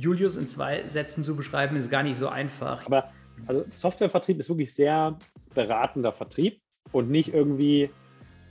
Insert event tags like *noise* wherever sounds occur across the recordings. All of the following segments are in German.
Julius in zwei Sätzen zu beschreiben, ist gar nicht so einfach. Aber also Softwarevertrieb ist wirklich sehr beratender Vertrieb und nicht irgendwie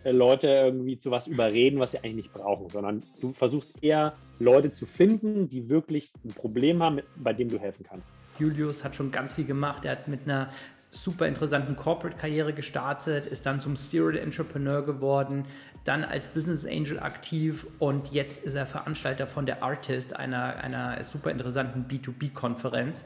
äh, Leute irgendwie zu was überreden, was sie eigentlich nicht brauchen, sondern du versuchst eher Leute zu finden, die wirklich ein Problem haben, bei dem du helfen kannst. Julius hat schon ganz viel gemacht. Er hat mit einer super interessanten Corporate-Karriere gestartet, ist dann zum Serial Entrepreneur geworden, dann als Business Angel aktiv und jetzt ist er Veranstalter von der Artist, einer, einer super interessanten B2B-Konferenz.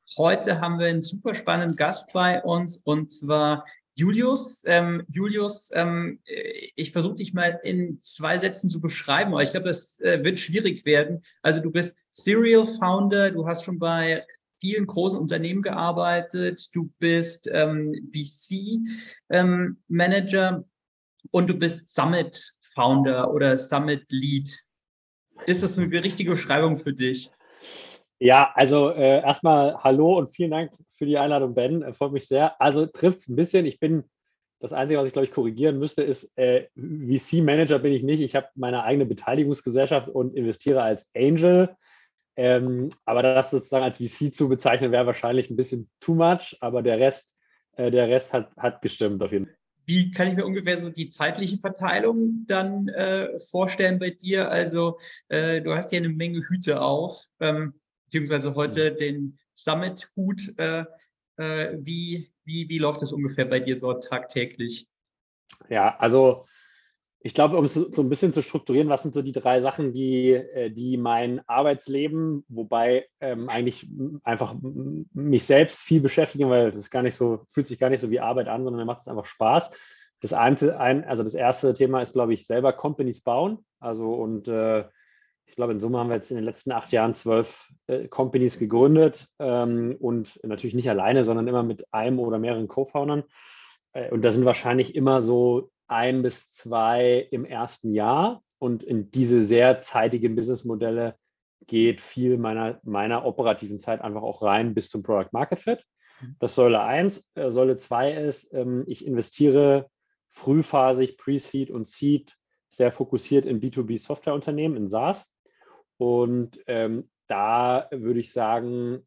Heute haben wir einen super spannenden Gast bei uns und zwar Julius, ähm, Julius, ähm, ich versuche dich mal in zwei Sätzen zu beschreiben, aber ich glaube, das äh, wird schwierig werden. Also du bist Serial Founder, du hast schon bei vielen großen Unternehmen gearbeitet, du bist ähm, VC ähm, Manager und du bist Summit Founder oder Summit Lead. Ist das eine richtige Beschreibung für dich? Ja, also äh, erstmal hallo und vielen Dank für die Einladung, Ben. Äh, freut mich sehr. Also trifft es ein bisschen. Ich bin, das Einzige, was ich glaube ich korrigieren müsste, ist, äh, VC-Manager bin ich nicht. Ich habe meine eigene Beteiligungsgesellschaft und investiere als Angel. Ähm, aber das sozusagen als VC zu bezeichnen, wäre wahrscheinlich ein bisschen too much. Aber der Rest, äh, der Rest hat, hat gestimmt auf jeden Fall. Wie kann ich mir ungefähr so die zeitliche Verteilung dann äh, vorstellen bei dir? Also äh, du hast hier eine Menge Hüte auf. Ähm, beziehungsweise heute den Summit-Hut. Äh, äh, wie, wie, wie läuft das ungefähr bei dir so tagtäglich? Ja, also ich glaube, um es so ein bisschen zu strukturieren, was sind so die drei Sachen, die, äh, die mein Arbeitsleben, wobei ähm, eigentlich einfach mich selbst viel beschäftigen, weil das ist gar nicht so, fühlt sich gar nicht so wie Arbeit an, sondern mir macht es einfach Spaß. Das, ein, also das erste Thema ist, glaube ich, selber Companies bauen. Also und äh, ich glaube, in Summe haben wir jetzt in den letzten acht Jahren zwölf äh, Companies gegründet ähm, und natürlich nicht alleine, sondern immer mit einem oder mehreren Co-Foundern. Äh, und da sind wahrscheinlich immer so ein bis zwei im ersten Jahr. Und in diese sehr zeitigen Businessmodelle geht viel meiner, meiner operativen Zeit einfach auch rein bis zum Product Market Fit. Mhm. Das Säule 1. Äh, Säule 2 ist, ähm, ich investiere frühphasig Pre-Seed und Seed sehr fokussiert in B2B-Softwareunternehmen, in SaaS. Und ähm, da würde ich sagen,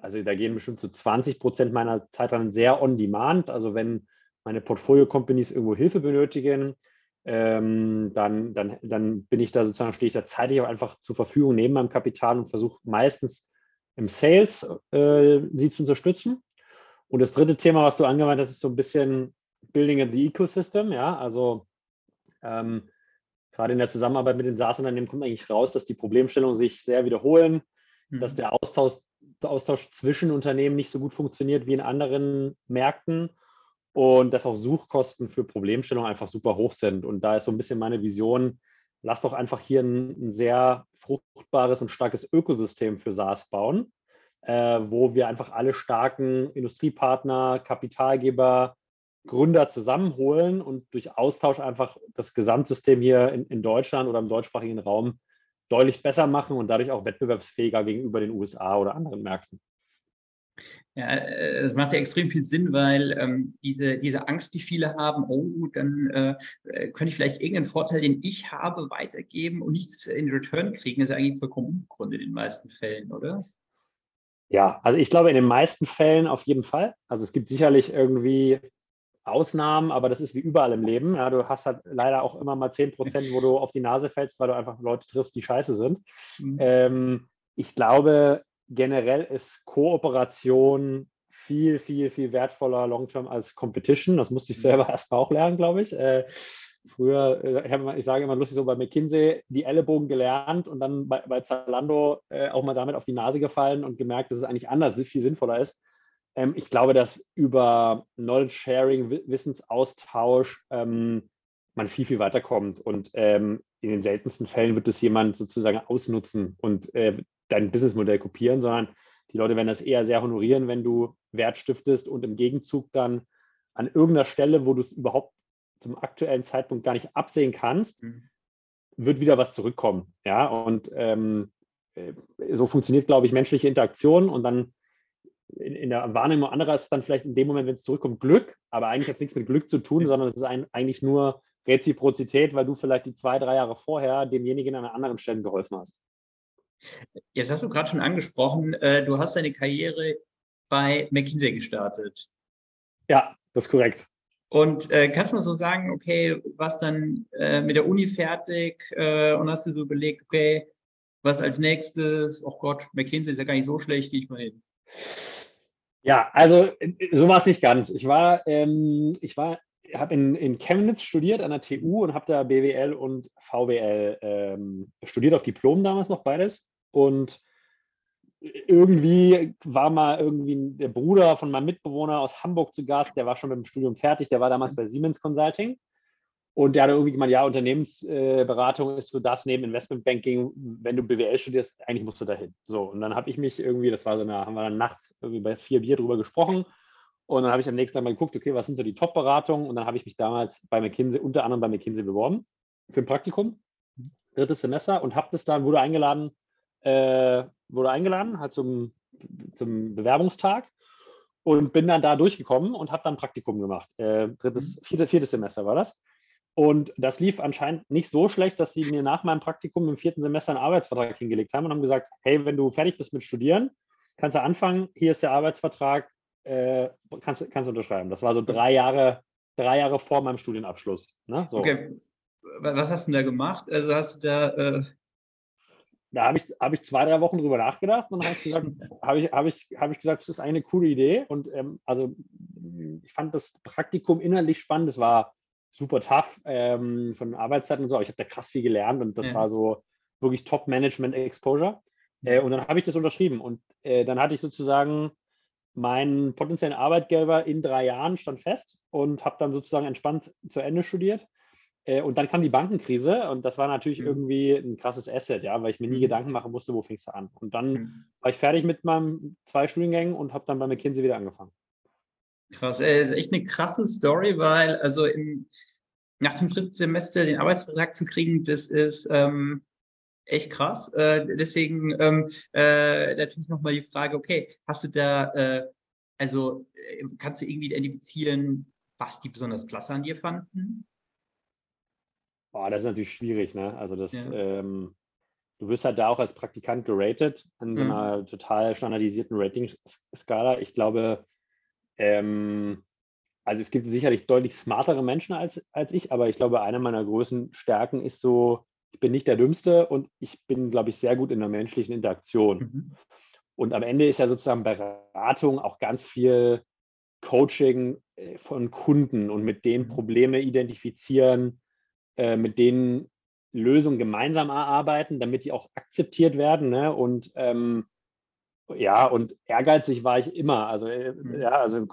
also da gehen bestimmt so 20 Prozent meiner Zeit dann sehr on demand. Also wenn meine Portfolio-Companies irgendwo Hilfe benötigen, ähm, dann, dann, dann bin ich da sozusagen, stehe ich da zeitlich auch einfach zur Verfügung neben meinem Kapital und versuche meistens im Sales äh, sie zu unterstützen. Und das dritte Thema, was du angewandt hast, ist so ein bisschen Building of the Ecosystem. Ja, also ähm, gerade in der Zusammenarbeit mit den SaaS-Unternehmen kommt eigentlich raus, dass die Problemstellungen sich sehr wiederholen, mhm. dass der Austausch, der Austausch zwischen Unternehmen nicht so gut funktioniert wie in anderen Märkten und dass auch Suchkosten für Problemstellungen einfach super hoch sind. Und da ist so ein bisschen meine Vision, lass doch einfach hier ein, ein sehr fruchtbares und starkes Ökosystem für SaaS bauen, äh, wo wir einfach alle starken Industriepartner, Kapitalgeber, Gründer zusammenholen und durch Austausch einfach das Gesamtsystem hier in, in Deutschland oder im deutschsprachigen Raum deutlich besser machen und dadurch auch wettbewerbsfähiger gegenüber den USA oder anderen Märkten. Ja, es macht ja extrem viel Sinn, weil ähm, diese, diese Angst, die viele haben, oh, dann äh, könnte ich vielleicht irgendeinen Vorteil, den ich habe, weitergeben und nichts in Return kriegen, ist ja eigentlich vollkommen unbegründet in den meisten Fällen, oder? Ja, also ich glaube in den meisten Fällen auf jeden Fall. Also es gibt sicherlich irgendwie Ausnahmen, aber das ist wie überall im Leben. Ja, du hast halt leider auch immer mal 10 Prozent, wo du auf die Nase fällst, weil du einfach Leute triffst, die scheiße sind. Mhm. Ähm, ich glaube, generell ist Kooperation viel, viel, viel wertvoller long-term als Competition. Das musste ich mhm. selber *laughs* erst mal auch lernen, glaube ich. Äh, früher, äh, ich sage immer lustig so bei McKinsey, die Ellenbogen gelernt und dann bei, bei Zalando äh, auch mal damit auf die Nase gefallen und gemerkt, dass es eigentlich anders viel sinnvoller ist, ähm, ich glaube, dass über Knowledge Sharing, Wissensaustausch ähm, man viel, viel weiterkommt. Und ähm, in den seltensten Fällen wird es jemand sozusagen ausnutzen und äh, dein Businessmodell kopieren, sondern die Leute werden das eher sehr honorieren, wenn du Wert stiftest und im Gegenzug dann an irgendeiner Stelle, wo du es überhaupt zum aktuellen Zeitpunkt gar nicht absehen kannst, mhm. wird wieder was zurückkommen. Ja, und ähm, äh, so funktioniert, glaube ich, menschliche Interaktion und dann in, in, der Wahrnehmung anderer ist es dann vielleicht in dem Moment, wenn es zurückkommt, Glück, aber eigentlich hat es nichts mit Glück zu tun, sondern es ist ein, eigentlich nur Reziprozität, weil du vielleicht die zwei, drei Jahre vorher demjenigen an einer anderen Stelle geholfen hast. Jetzt hast du gerade schon angesprochen, äh, du hast deine Karriere bei McKinsey gestartet. Ja, das ist korrekt. Und äh, kannst du mal so sagen, okay, was dann äh, mit der Uni fertig äh, und hast du so überlegt, okay, was als nächstes? Oh Gott, McKinsey ist ja gar nicht so schlecht, gehe ich mal hin. Ja, also so war es nicht ganz. Ich war, ähm, ich war, habe in, in Chemnitz studiert an der TU und habe da BWL und VWL ähm, studiert auf Diplom damals noch beides. Und irgendwie war mal irgendwie der Bruder von meinem Mitbewohner aus Hamburg zu Gast, der war schon mit dem Studium fertig, der war damals bei Siemens Consulting. Und der hat irgendwie gemeint, ja, Unternehmensberatung ist so das neben Investmentbanking, wenn du BWL studierst, eigentlich musst du dahin. So, und dann habe ich mich irgendwie, das war so eine, haben wir dann nachts irgendwie bei vier Bier drüber gesprochen. Und dann habe ich am nächsten Tag mal geguckt, okay, was sind so die Top-Beratungen? Und dann habe ich mich damals bei McKinsey, unter anderem bei McKinsey beworben für ein Praktikum, drittes Semester und habe das dann, wurde eingeladen, äh, wurde eingeladen, halt zum, zum Bewerbungstag und bin dann da durchgekommen und habe dann Praktikum gemacht. Äh, drittes, viertes, viertes Semester war das. Und das lief anscheinend nicht so schlecht, dass sie mir nach meinem Praktikum im vierten Semester einen Arbeitsvertrag hingelegt haben und haben gesagt, hey, wenn du fertig bist mit Studieren, kannst du anfangen, hier ist der Arbeitsvertrag, äh, kannst, kannst du unterschreiben. Das war so drei Jahre, drei Jahre vor meinem Studienabschluss. Ne? So. Okay, was hast du denn da gemacht? Also hast du da... Äh da habe ich, hab ich zwei, drei Wochen drüber nachgedacht und *laughs* habe ich gesagt, habe ich, hab ich, hab ich gesagt, das ist eine coole Idee. Und ähm, also ich fand das Praktikum innerlich spannend. Es war super tough ähm, von Arbeitszeiten und so, aber ich habe da krass viel gelernt und das ja. war so wirklich Top-Management-Exposure. Äh, und dann habe ich das unterschrieben und äh, dann hatte ich sozusagen meinen potenziellen Arbeitgeber in drei Jahren stand fest und habe dann sozusagen entspannt zu Ende studiert. Äh, und dann kam die Bankenkrise und das war natürlich mhm. irgendwie ein krasses Asset, ja, weil ich mir nie mhm. Gedanken machen musste, wo fängst du an. Und dann mhm. war ich fertig mit meinen zwei Studiengängen und habe dann bei McKinsey wieder angefangen. Krass, ey, ist echt eine krasse Story, weil also im, nach dem dritten Semester den Arbeitsvertrag zu kriegen, das ist ähm, echt krass. Äh, deswegen ähm, äh, natürlich nochmal die Frage, okay, hast du da, äh, also äh, kannst du irgendwie identifizieren, was die besonders klasse an dir fanden? Boah, das ist natürlich schwierig, ne? Also das, ja. ähm, du wirst halt da auch als Praktikant geratet an so mhm. einer mhm. total standardisierten Rating-Skala. Ich glaube, ähm, also es gibt sicherlich deutlich smartere Menschen als, als ich, aber ich glaube, eine meiner größten Stärken ist so, ich bin nicht der Dümmste und ich bin, glaube ich, sehr gut in der menschlichen Interaktion. Mhm. Und am Ende ist ja sozusagen Beratung auch ganz viel Coaching äh, von Kunden und mit denen mhm. Probleme identifizieren, äh, mit denen Lösungen gemeinsam erarbeiten, damit die auch akzeptiert werden. Ne? Und ähm, ja, und ehrgeizig war ich immer. Also, äh, mhm. ja, also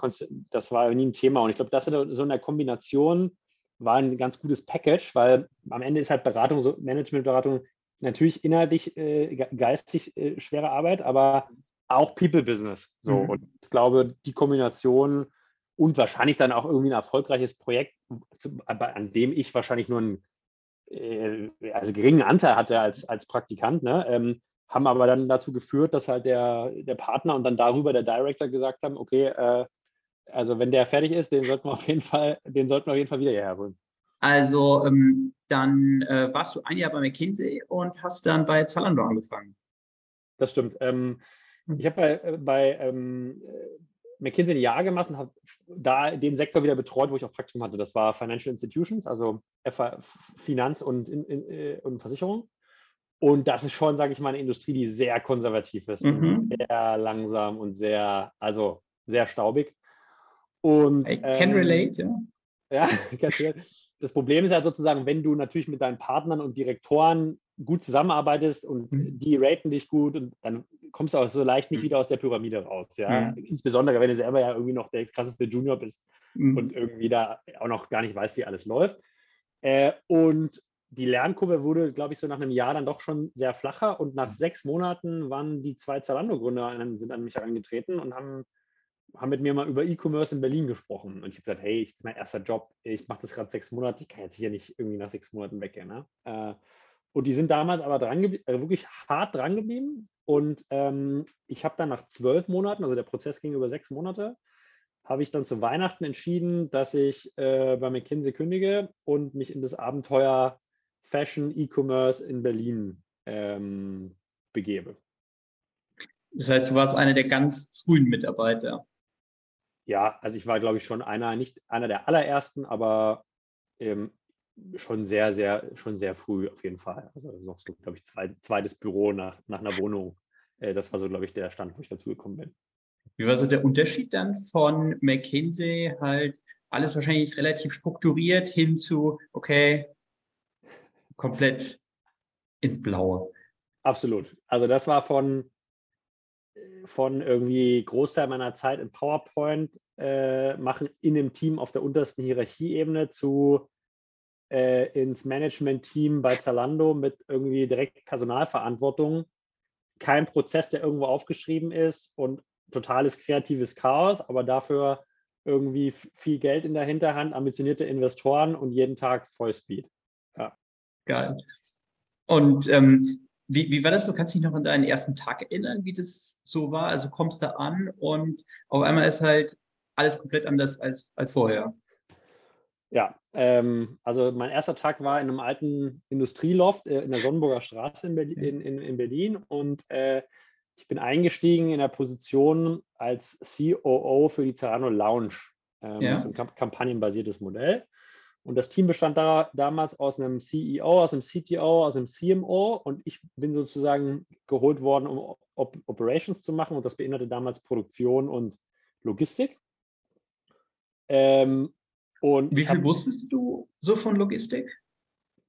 das war nie ein Thema. Und ich glaube, das so in der Kombination war ein ganz gutes Package, weil am Ende ist halt Beratung, so Managementberatung natürlich inhaltlich, äh, geistig äh, schwere Arbeit, aber auch People-Business. So. Mhm. Und ich glaube, die Kombination und wahrscheinlich dann auch irgendwie ein erfolgreiches Projekt, an dem ich wahrscheinlich nur einen äh, also geringen Anteil hatte als, als Praktikant, ne? Ähm, haben aber dann dazu geführt, dass halt der, der Partner und dann darüber der Director gesagt haben, okay, äh, also wenn der fertig ist, den sollten wir auf jeden Fall, den sollten wir auf jeden Fall wieder hierher holen. Also ähm, dann äh, warst du ein Jahr bei McKinsey und hast dann bei Zalando angefangen. Das stimmt. Ähm, hm. ich habe bei, äh, bei ähm, McKinsey ein Jahr gemacht und habe da den Sektor wieder betreut, wo ich auch Praktikum hatte. Das war Financial Institutions, also Finanz und, in, in, äh, und Versicherung. Und das ist schon, sage ich mal, eine Industrie, die sehr konservativ ist mhm. sehr langsam und sehr, also sehr staubig. Und, I can ähm, relate, ja. *laughs* Ja, das Problem ist halt sozusagen, wenn du natürlich mit deinen Partnern und Direktoren gut zusammenarbeitest und mhm. die raten dich gut und dann kommst du auch so leicht nicht mhm. wieder aus der Pyramide raus. Ja? Mhm. Insbesondere, wenn du selber ja irgendwie noch der krasseste Junior bist mhm. und irgendwie da auch noch gar nicht weißt, wie alles läuft. Äh, und die Lernkurve wurde, glaube ich, so nach einem Jahr dann doch schon sehr flacher. Und nach sechs Monaten waren die zwei Zalando-Gründer sind an mich herangetreten und haben, haben mit mir mal über E-Commerce in Berlin gesprochen. Und ich habe gesagt, hey, das ist mein erster Job, ich mache das gerade sechs Monate, ich kann jetzt hier nicht irgendwie nach sechs Monaten weggehen. Ne? Äh, und die sind damals aber dran äh, wirklich hart dran geblieben. Und ähm, ich habe dann nach zwölf Monaten, also der Prozess ging über sechs Monate, habe ich dann zu Weihnachten entschieden, dass ich äh, bei McKinsey kündige und mich in das Abenteuer Fashion E-Commerce in Berlin ähm, begebe. Das heißt, du warst einer der ganz frühen Mitarbeiter. Ja, also ich war, glaube ich, schon einer, nicht einer der allerersten, aber ähm, schon sehr, sehr, schon sehr früh auf jeden Fall. Also noch so, glaube ich, zwei, zweites Büro nach, nach einer Wohnung. Äh, das war so, glaube ich, der Stand, wo ich dazugekommen bin. Wie war so der Unterschied dann von McKinsey halt alles wahrscheinlich relativ strukturiert hin zu, okay, komplett ins Blaue. Absolut. Also das war von, von irgendwie Großteil meiner Zeit in PowerPoint äh, machen in einem Team auf der untersten Hierarchieebene zu äh, ins Management-Team bei Zalando mit irgendwie direkt Personalverantwortung. Kein Prozess, der irgendwo aufgeschrieben ist und totales kreatives Chaos, aber dafür irgendwie viel Geld in der Hinterhand, ambitionierte Investoren und jeden Tag Vollspeed. Geil. Und ähm, wie, wie war das so? Kannst du dich noch an deinen ersten Tag erinnern, wie das so war? Also kommst du an und auf einmal ist halt alles komplett anders als, als vorher. Ja, ähm, also mein erster Tag war in einem alten Industrieloft äh, in der Sonnenburger Straße in Berlin, in, in, in Berlin und äh, ich bin eingestiegen in der Position als COO für die Zerano Lounge. Ähm, ja. So ein kampagnenbasiertes Modell. Und das Team bestand da damals aus einem CEO, aus einem CTO, aus einem CMO und ich bin sozusagen geholt worden, um Op Operations zu machen und das beinhaltete damals Produktion und Logistik. Ähm, und Wie viel hab, wusstest du so von Logistik?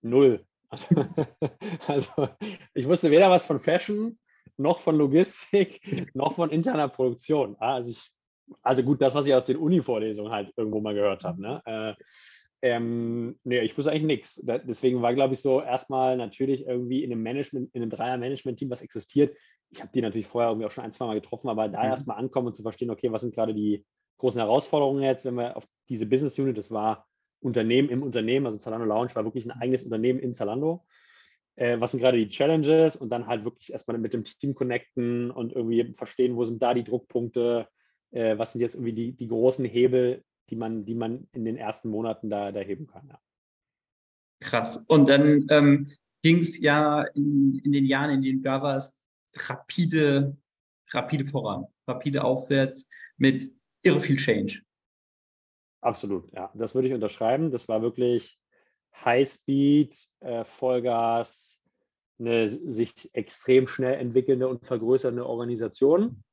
Null. Also, *laughs* also, ich wusste weder was von Fashion, noch von Logistik, *laughs* noch von interner Produktion. Also, ich, also gut, das, was ich aus den Uni-Vorlesungen halt irgendwo mal gehört habe. Ne? Äh, ähm, nee, ich wusste eigentlich nichts. Deswegen war, glaube ich, so erstmal natürlich irgendwie in einem Management, in einem Dreier-Management-Team, was existiert. Ich habe die natürlich vorher irgendwie auch schon ein, zwei Mal getroffen, aber da mhm. erstmal ankommen und zu verstehen, okay, was sind gerade die großen Herausforderungen jetzt, wenn wir auf diese Business Unit, das war Unternehmen im Unternehmen, also Zalando Lounge war wirklich ein eigenes Unternehmen in Zalando. Äh, was sind gerade die Challenges und dann halt wirklich erstmal mit dem Team connecten und irgendwie verstehen, wo sind da die Druckpunkte, äh, was sind jetzt irgendwie die, die großen Hebel, die man, die man in den ersten Monaten da, da heben kann. Ja. Krass. Und dann ähm, ging es ja in, in den Jahren, in denen du da warst, rapide, rapide voran, rapide aufwärts mit irre viel Change. Absolut, ja. Das würde ich unterschreiben. Das war wirklich Highspeed, äh, Vollgas, eine sich extrem schnell entwickelnde und vergrößernde Organisation.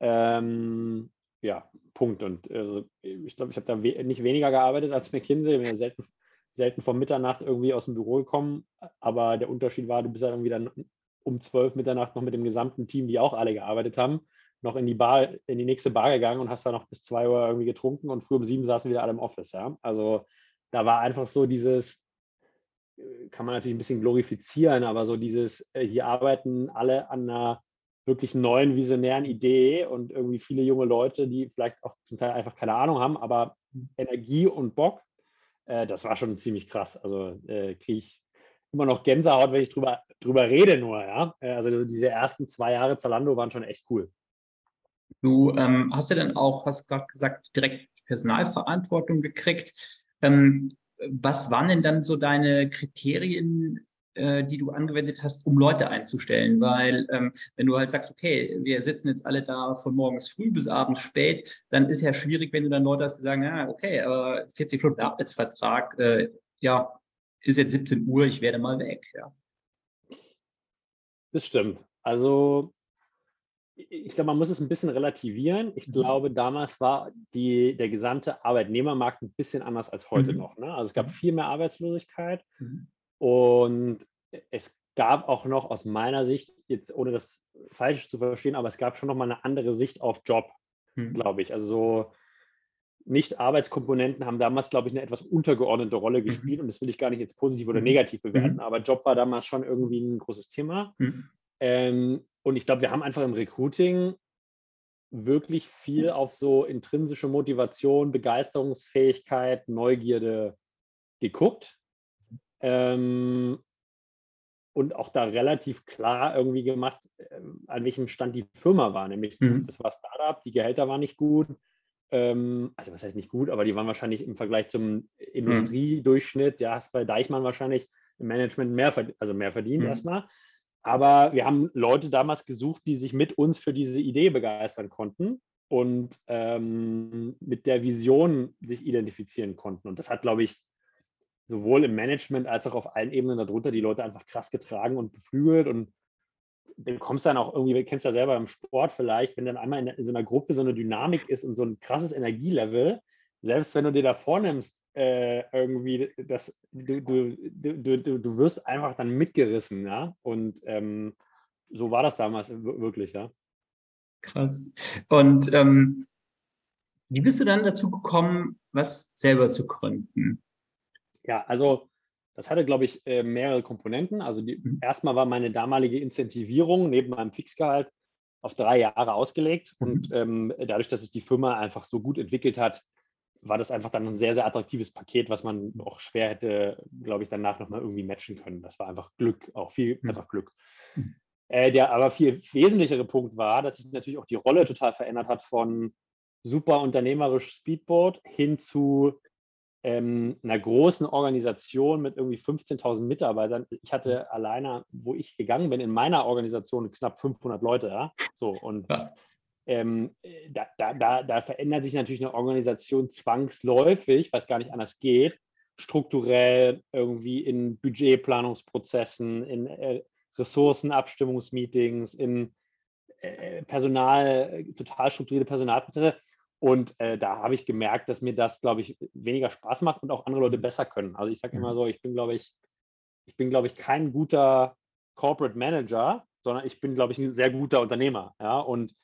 Ähm, ja, Punkt. Und äh, ich glaube, ich habe da we nicht weniger gearbeitet als McKinsey. Ich bin ja selten, selten vor Mitternacht irgendwie aus dem Büro gekommen. Aber der Unterschied war, du bist ja irgendwie dann um zwölf Mitternacht noch mit dem gesamten Team, die auch alle gearbeitet haben, noch in die Bar, in die nächste Bar gegangen und hast da noch bis zwei Uhr irgendwie getrunken und früh um sieben saßen wieder alle im Office. Ja? Also da war einfach so dieses, äh, kann man natürlich ein bisschen glorifizieren, aber so dieses, äh, hier arbeiten alle an einer wirklich neuen visionären Idee und irgendwie viele junge Leute, die vielleicht auch zum Teil einfach keine Ahnung haben, aber Energie und Bock, äh, das war schon ziemlich krass. Also äh, kriege ich immer noch Gänsehaut, wenn ich drüber, drüber rede nur, ja. Äh, also diese ersten zwei Jahre Zalando waren schon echt cool. Du ähm, hast ja dann auch, hast gesagt, gesagt, direkt Personalverantwortung gekriegt. Ähm, was waren denn dann so deine Kriterien, äh, die du angewendet hast, um Leute einzustellen. Weil ähm, wenn du halt sagst, okay, wir sitzen jetzt alle da von morgens früh bis abends spät, dann ist ja schwierig, wenn du dann Leute hast, die sagen, ja, okay, aber 40 Stunden Arbeitsvertrag, äh, ja, ist jetzt 17 Uhr, ich werde mal weg, ja. Das stimmt. Also ich glaube, man muss es ein bisschen relativieren. Ich mhm. glaube, damals war die, der gesamte Arbeitnehmermarkt ein bisschen anders als heute mhm. noch. Ne? Also es gab mhm. viel mehr Arbeitslosigkeit. Mhm. Und es gab auch noch aus meiner Sicht, jetzt ohne das falsch zu verstehen, aber es gab schon noch mal eine andere Sicht auf Job, hm. glaube ich. Also so, Nicht-Arbeitskomponenten haben damals, glaube ich, eine etwas untergeordnete Rolle mhm. gespielt und das will ich gar nicht jetzt positiv oder mhm. negativ bewerten, mhm. aber Job war damals schon irgendwie ein großes Thema. Mhm. Ähm, und ich glaube, wir haben einfach im Recruiting wirklich viel auf so intrinsische Motivation, Begeisterungsfähigkeit, Neugierde geguckt. Ähm, und auch da relativ klar irgendwie gemacht, ähm, an welchem Stand die Firma war. Nämlich, mhm. das war Startup, die Gehälter waren nicht gut. Ähm, also, was heißt nicht gut, aber die waren wahrscheinlich im Vergleich zum mhm. Industriedurchschnitt, ja, hast bei Deichmann wahrscheinlich im Management mehr, also mehr verdient mhm. erstmal. Aber wir haben Leute damals gesucht, die sich mit uns für diese Idee begeistern konnten und ähm, mit der Vision sich identifizieren konnten. Und das hat, glaube ich, sowohl im Management als auch auf allen Ebenen darunter die Leute einfach krass getragen und beflügelt. Und du kommst dann auch irgendwie, du kennst ja selber im Sport vielleicht, wenn dann einmal in, in so einer Gruppe so eine Dynamik ist und so ein krasses Energielevel, selbst wenn du dir da vornimmst, äh, irgendwie, das, du, du, du, du wirst einfach dann mitgerissen, ja. Und ähm, so war das damals wirklich, ja. Krass. Und ähm, wie bist du dann dazu gekommen, was selber zu gründen? Ja, also das hatte, glaube ich, äh, mehrere Komponenten. Also die, mhm. erstmal war meine damalige Incentivierung neben meinem Fixgehalt auf drei Jahre ausgelegt. Mhm. Und ähm, dadurch, dass sich die Firma einfach so gut entwickelt hat, war das einfach dann ein sehr, sehr attraktives Paket, was man auch schwer hätte, glaube ich, danach nochmal irgendwie matchen können. Das war einfach Glück, auch viel mhm. einfach Glück. Mhm. Äh, der aber viel wesentlichere Punkt war, dass sich natürlich auch die Rolle total verändert hat von super unternehmerisch Speedboat hin zu ähm, einer großen Organisation mit irgendwie 15.000 Mitarbeitern. Ich hatte mhm. alleine, wo ich gegangen bin, in meiner Organisation knapp 500 Leute. Ja? So, und ja ähm, da, da, da, da, verändert sich natürlich eine Organisation zwangsläufig, was gar nicht anders geht, strukturell irgendwie in Budgetplanungsprozessen, in äh, Ressourcenabstimmungsmeetings, in äh, Personal, total strukturierte Personalprozesse. Und äh, da habe ich gemerkt, dass mir das, glaube ich, weniger Spaß macht und auch andere Leute besser können. Also ich sage immer mhm. so, ich bin, glaube ich, ich bin, glaube ich, kein guter Corporate Manager, sondern ich bin, glaube ich, ein sehr guter Unternehmer. Ja, und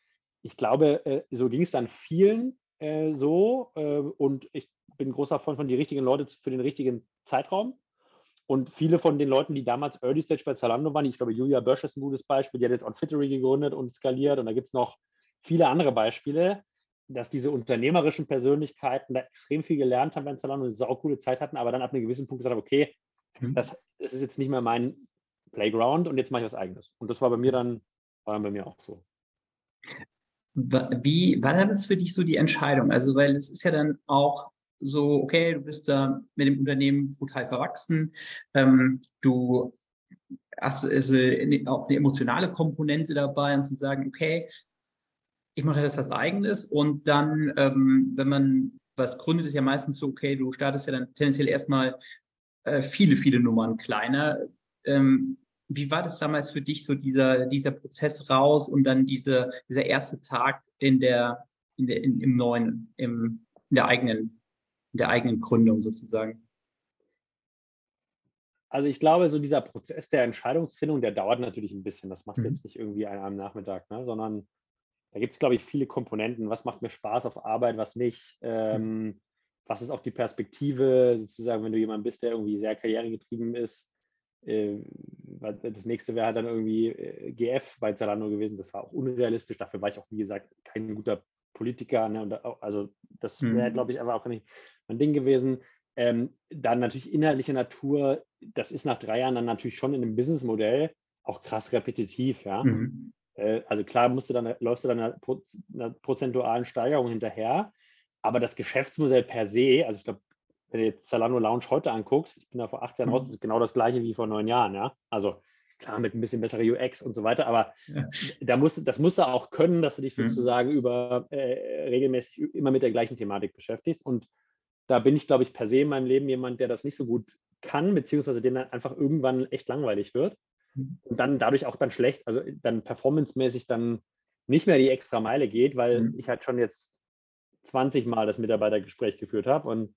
ich glaube, äh, so ging es dann vielen äh, so. Äh, und ich bin großer Freund von die richtigen Leute für den richtigen Zeitraum. Und viele von den Leuten, die damals Early Stage bei Zalando waren, ich glaube, Julia Bösch ist ein gutes Beispiel, die hat jetzt On Fittery gegründet und skaliert. Und da gibt es noch viele andere Beispiele, dass diese unternehmerischen Persönlichkeiten da extrem viel gelernt haben bei Zalando und eine coole Zeit hatten, aber dann ab einem gewissen Punkt gesagt haben, okay, mhm. das, das ist jetzt nicht mehr mein Playground und jetzt mache ich was eigenes. Und das war bei mir dann, war dann bei mir auch so. Wie war das für dich so die Entscheidung? Also, weil es ist ja dann auch so, okay, du bist da mit dem Unternehmen brutal verwachsen, ähm, du hast also auch eine emotionale Komponente dabei und zu sagen, okay, ich mache jetzt was Eigenes und dann, ähm, wenn man was gründet, ist ja meistens so, okay, du startest ja dann tendenziell erstmal äh, viele, viele Nummern kleiner. Ähm, wie war das damals für dich, so dieser, dieser Prozess raus und dann diese, dieser erste Tag in der, in der, in, im neuen, im, in der eigenen, in der eigenen Gründung sozusagen? Also ich glaube, so dieser Prozess der Entscheidungsfindung, der dauert natürlich ein bisschen. Das machst du mhm. jetzt nicht irgendwie an einem Nachmittag, ne? sondern da gibt es, glaube ich, viele Komponenten. Was macht mir Spaß auf Arbeit, was nicht? Mhm. Ähm, was ist auch die Perspektive, sozusagen, wenn du jemand bist, der irgendwie sehr karrieregetrieben ist? Äh, das nächste wäre halt dann irgendwie äh, GF bei Zalando gewesen. Das war auch unrealistisch. Dafür war ich auch, wie gesagt, kein guter Politiker. Ne? Und also das wäre, mhm. glaube ich, einfach auch nicht mein Ding gewesen. Ähm, dann natürlich inhaltliche Natur. Das ist nach drei Jahren dann natürlich schon in einem Businessmodell auch krass repetitiv. Ja? Mhm. Äh, also klar musst du dann, läufst du dann einer, einer prozentualen Steigerung hinterher. Aber das Geschäftsmodell per se, also ich glaube, wenn du jetzt Zalando Lounge heute anguckst, ich bin da vor acht Jahren mhm. raus, das ist genau das gleiche wie vor neun Jahren, ja. Also klar, mit ein bisschen besserer UX und so weiter, aber ja. da musst, das musst du auch können, dass du dich mhm. sozusagen über äh, regelmäßig immer mit der gleichen Thematik beschäftigst. Und da bin ich, glaube ich, per se in meinem Leben jemand, der das nicht so gut kann, beziehungsweise dem dann einfach irgendwann echt langweilig wird mhm. Und dann dadurch auch dann schlecht, also dann performancemäßig dann nicht mehr die extra Meile geht, weil mhm. ich halt schon jetzt 20 Mal das Mitarbeitergespräch geführt habe und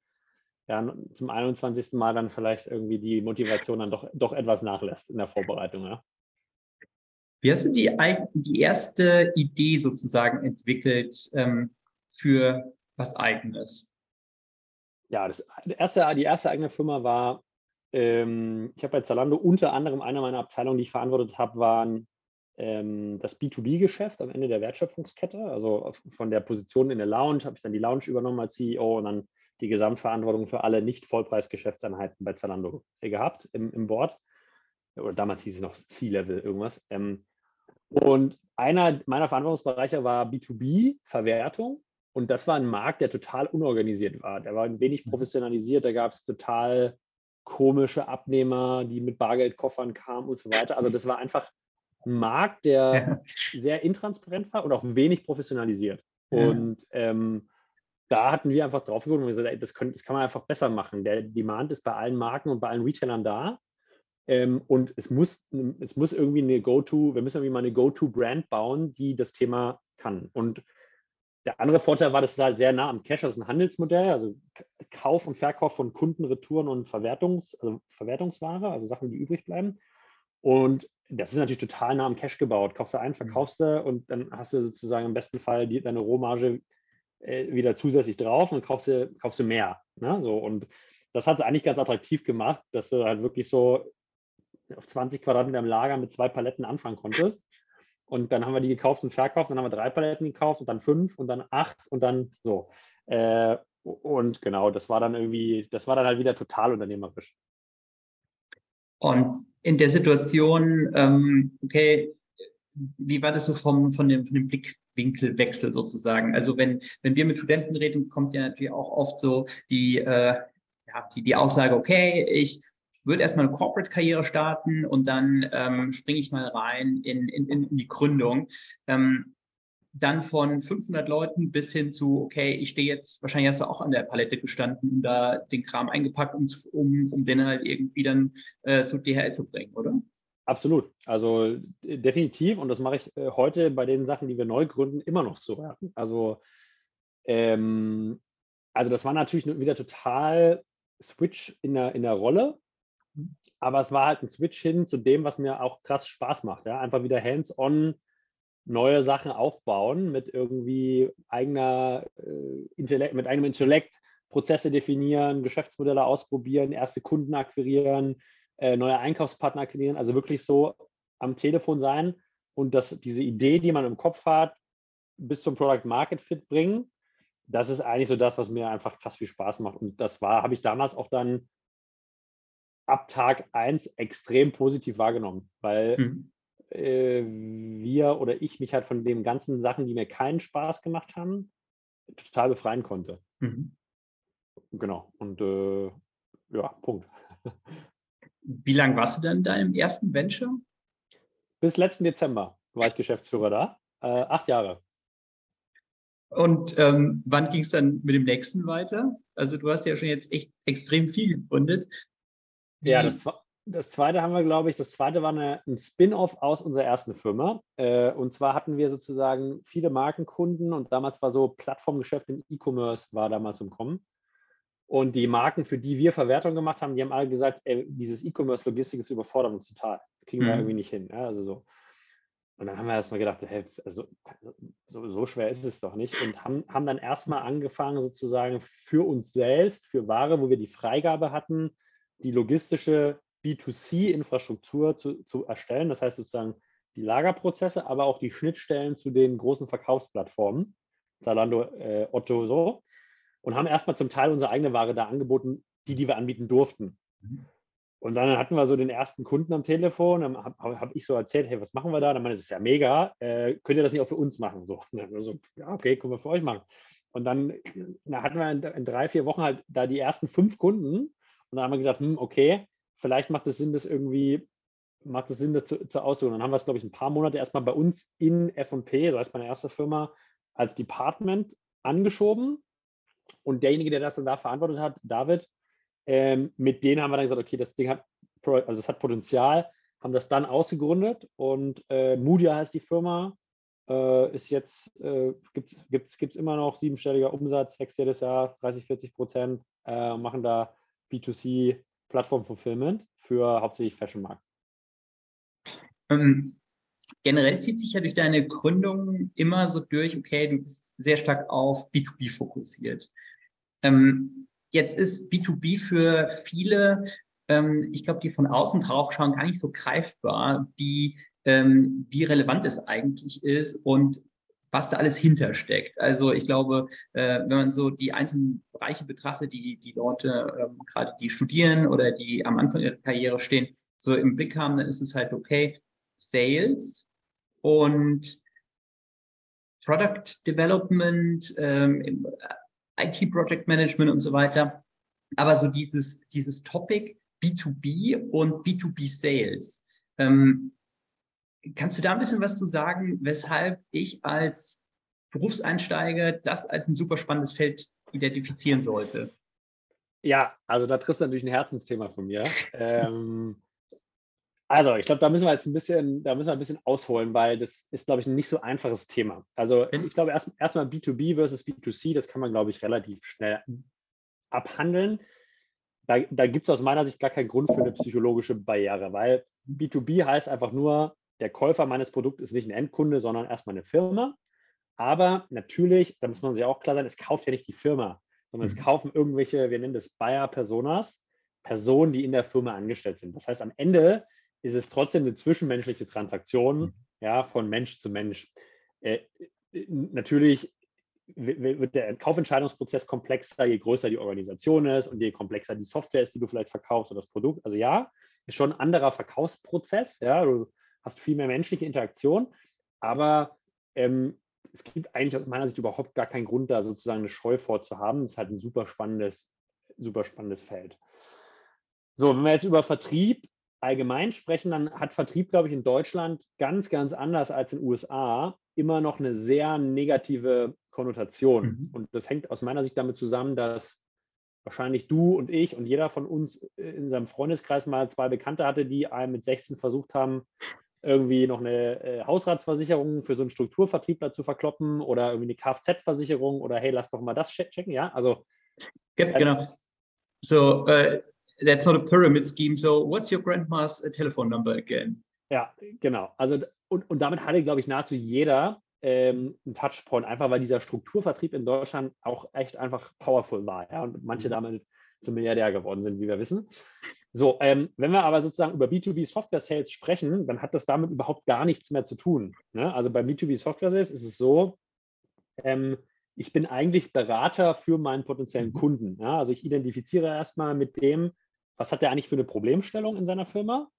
ja, zum 21. Mal dann vielleicht irgendwie die Motivation dann doch, doch etwas nachlässt in der Vorbereitung. Ja. Wie hast du die, die erste Idee sozusagen entwickelt ähm, für was Eigenes? ja, das erste, die erste eigene Firma war, ähm, ich habe bei Zalando unter anderem eine meiner Abteilungen, die ich verantwortet habe, waren ähm, das B2B-Geschäft am Ende der Wertschöpfungskette. Also von der Position in der Lounge habe ich dann die Lounge übernommen als CEO und dann die Gesamtverantwortung für alle Nicht-Vollpreis-Geschäftseinheiten bei Zalando gehabt im, im Board. Oder damals hieß es noch C-Level irgendwas. Ähm, und einer meiner Verantwortungsbereiche war B2B-Verwertung. Und das war ein Markt, der total unorganisiert war. Der war ein wenig mhm. professionalisiert. Da gab es total komische Abnehmer, die mit Bargeldkoffern kamen und so weiter. Also das war einfach ein Markt, der ja. sehr intransparent war und auch wenig professionalisiert. Ja. Und ähm, da hatten wir einfach drauf geguckt und gesagt, ey, das, können, das, kann man einfach besser machen. Der Demand ist bei allen Marken und bei allen Retailern da. Ähm, und es muss, es muss irgendwie eine Go-To, wir müssen irgendwie mal eine Go-To-Brand bauen, die das Thema kann. Und der andere Vorteil war, dass es halt sehr nah am Cash, das ist ein Handelsmodell, also Kauf und Verkauf von Kundenretouren und Verwertungs, also Verwertungsware, also Sachen, die übrig bleiben. Und das ist natürlich total nah am Cash gebaut. Kaufst du ein, mhm. verkaufst du und dann hast du sozusagen im besten Fall die, deine Rohmarge äh, wieder zusätzlich drauf und kaufst du, kaufst du mehr. Ne? So, und das hat es eigentlich ganz attraktiv gemacht, dass du halt wirklich so auf 20 Quadratmeter im Lager mit zwei Paletten anfangen konntest. Und dann haben wir die gekauft und verkauft, dann haben wir drei Paletten gekauft und dann fünf und dann acht und dann so. Äh, und genau, das war dann irgendwie, das war dann halt wieder total unternehmerisch. Und in der Situation, ähm, okay, wie war das so vom, von, dem, von dem Blickwinkelwechsel sozusagen? Also wenn, wenn wir mit Studenten reden, kommt ja natürlich auch oft so die, äh, ja, die, die Aussage, okay, ich würde erstmal eine Corporate-Karriere starten und dann ähm, springe ich mal rein in, in, in die Gründung. Ähm, dann von 500 Leuten bis hin zu, okay, ich stehe jetzt, wahrscheinlich hast du auch an der Palette gestanden und da den Kram eingepackt, um, um, um den halt irgendwie dann äh, zu DHL zu bringen, oder? Absolut. Also definitiv. Und das mache ich äh, heute bei den Sachen, die wir neu gründen, immer noch so. Also, ähm, also das war natürlich wieder total Switch in der, in der Rolle. Aber es war halt ein Switch hin zu dem, was mir auch krass Spaß macht. Ja? Einfach wieder hands-on neue Sachen aufbauen mit irgendwie eigener äh, Intellekt, mit eigenem Intellekt, Prozesse definieren, Geschäftsmodelle ausprobieren, erste Kunden akquirieren, äh, neue Einkaufspartner akquirieren, also wirklich so am Telefon sein und das, diese Idee, die man im Kopf hat, bis zum Product Market Fit bringen. Das ist eigentlich so das, was mir einfach krass viel Spaß macht. Und das war, habe ich damals auch dann ab Tag 1 extrem positiv wahrgenommen, weil mhm äh, wir oder ich mich halt von den ganzen Sachen, die mir keinen Spaß gemacht haben, total befreien konnte. Mhm. Genau. Und äh, ja, Punkt. *laughs* Wie lange warst du denn da im ersten Venture? Bis letzten Dezember war ich Geschäftsführer da. Äh, acht Jahre. Und ähm, wann ging es dann mit dem nächsten weiter? Also du hast ja schon jetzt echt extrem viel gegründet. Ja, das das zweite haben wir, glaube ich, das zweite war eine, ein Spin-off aus unserer ersten Firma. Äh, und zwar hatten wir sozusagen viele Markenkunden und damals war so Plattformgeschäft im E-Commerce war damals im Kommen. Und die Marken, für die wir Verwertung gemacht haben, die haben alle gesagt, ey, dieses E-Commerce-Logistik ist überfordert uns total. Kriegen wir mhm. irgendwie nicht hin. Ja, also so. Und dann haben wir erstmal gedacht, hey, also, so, so, schwer ist es doch nicht. Und haben, haben dann erstmal angefangen, sozusagen für uns selbst, für Ware, wo wir die Freigabe hatten, die logistische B2C-Infrastruktur zu, zu erstellen. Das heißt sozusagen die Lagerprozesse, aber auch die Schnittstellen zu den großen Verkaufsplattformen, Zalando, äh, Otto so, und haben erstmal zum Teil unsere eigene Ware da angeboten, die, die wir anbieten durften. Mhm. Und dann hatten wir so den ersten Kunden am Telefon, dann habe hab ich so erzählt, hey, was machen wir da? Dann meinte es ist ja mega, äh, könnt ihr das nicht auch für uns machen? So, *laughs* so, ja, okay, können wir für euch machen. Und dann na, hatten wir in, in, drei, vier Wochen halt da die ersten fünf Kunden und dann haben wir gedacht, hm, okay, vielleicht macht es Sinn, das irgendwie, macht es Sinn, das zu, zu aussuchen. Dann haben wir es, glaube ich, ein paar Monate erstmal bei uns in FP, so heißt meine erste Firma, als Department angeschoben. Und derjenige, der das dann da verantwortet hat, David, ähm, mit denen haben wir dann gesagt, okay, das Ding hat, also das hat Potenzial, haben das dann ausgegründet und äh, Moodia heißt die Firma, äh, ist jetzt, äh, gibt es gibt's, gibt's immer noch siebenstelliger Umsatz, wächst jedes Jahr 30, 40 Prozent, äh, machen da B2C Plattform-Fulfillment für hauptsächlich Fashion-Markt? Ähm, generell zieht sich ja durch deine Gründung immer so durch, okay, du bist sehr stark auf B2B fokussiert. Ähm, jetzt ist B2B für viele, ähm, ich glaube, die von außen drauf schauen, gar nicht so greifbar, wie, ähm, wie relevant es eigentlich ist und was da alles hintersteckt. Also ich glaube, äh, wenn man so die einzelnen Bereiche betrachtet, die die Leute, ähm, gerade die studieren oder die am Anfang ihrer Karriere stehen, so im Blick haben, dann ist es halt okay, Sales und Product Development, ähm, IT Project Management und so weiter. Aber so dieses, dieses Topic B2B und B2B Sales. Ähm, kannst du da ein bisschen was zu sagen, weshalb ich als Berufseinsteiger das als ein super spannendes Feld identifizieren sollte? Ja, also da triffst du natürlich ein Herzensthema von mir. ähm, also, ich glaube, da müssen wir jetzt ein bisschen, da müssen wir ein bisschen ausholen, weil das ist, glaube ich, ein nicht so einfaches Thema. Also, ich glaube, erst, erstmal B2B versus B2C, das kann man, glaube ich, relativ schnell abhandeln. Da, da gibt es aus meiner Sicht gar keinen Grund für eine psychologische Barriere, weil B2B heißt einfach nur, der Käufer meines Produkts ist nicht ein Endkunde, sondern erstmal eine Firma. Aber natürlich, da muss man sich auch klar sein, es kauft ja nicht die Firma, sondern mhm. es kaufen irgendwelche, wir nennen das Buyer-Personas, Personen, die in der Firma angestellt sind. Das heißt, am Ende ist es trotzdem eine zwischenmenschliche Transaktion mhm. ja, von Mensch zu Mensch. Äh, natürlich wird der Kaufentscheidungsprozess komplexer, je größer die Organisation ist und je komplexer die Software ist, die du vielleicht verkaufst oder das Produkt. Also ja, ist schon ein anderer Verkaufsprozess. Ja, du hast viel mehr menschliche Interaktion, aber ähm, es gibt eigentlich aus meiner Sicht überhaupt gar keinen Grund, da sozusagen eine Scheu vorzuhaben. Es ist halt ein super spannendes, super spannendes Feld. So, wenn wir jetzt über Vertrieb allgemein sprechen, dann hat Vertrieb, glaube ich, in Deutschland ganz, ganz anders als in den USA immer noch eine sehr negative Konnotation. Mhm. Und das hängt aus meiner Sicht damit zusammen, dass wahrscheinlich du und ich und jeder von uns in seinem Freundeskreis mal zwei Bekannte hatte, die einem mit 16 versucht haben, irgendwie noch eine äh, Hausratsversicherung für so einen Strukturvertriebler zu verkloppen oder irgendwie eine Kfz-Versicherung oder hey, lass doch mal das checken, ja? Also. Ja, äh, genau. So, uh, that's not a pyramid scheme. So, what's your grandma's uh, telephone number again? Ja, genau. Also, und, und damit hatte, glaube ich, nahezu jeder ähm, einen Touchpoint, einfach weil dieser Strukturvertrieb in Deutschland auch echt einfach powerful war. Ja? Und manche mhm. damit zum Milliardär geworden sind, wie wir wissen. So, ähm, wenn wir aber sozusagen über B2B Software Sales sprechen, dann hat das damit überhaupt gar nichts mehr zu tun. Ne? Also bei B2B Software Sales ist es so, ähm, ich bin eigentlich Berater für meinen potenziellen mhm. Kunden. Ja? Also ich identifiziere erstmal mit dem, was hat er eigentlich für eine Problemstellung in seiner Firma?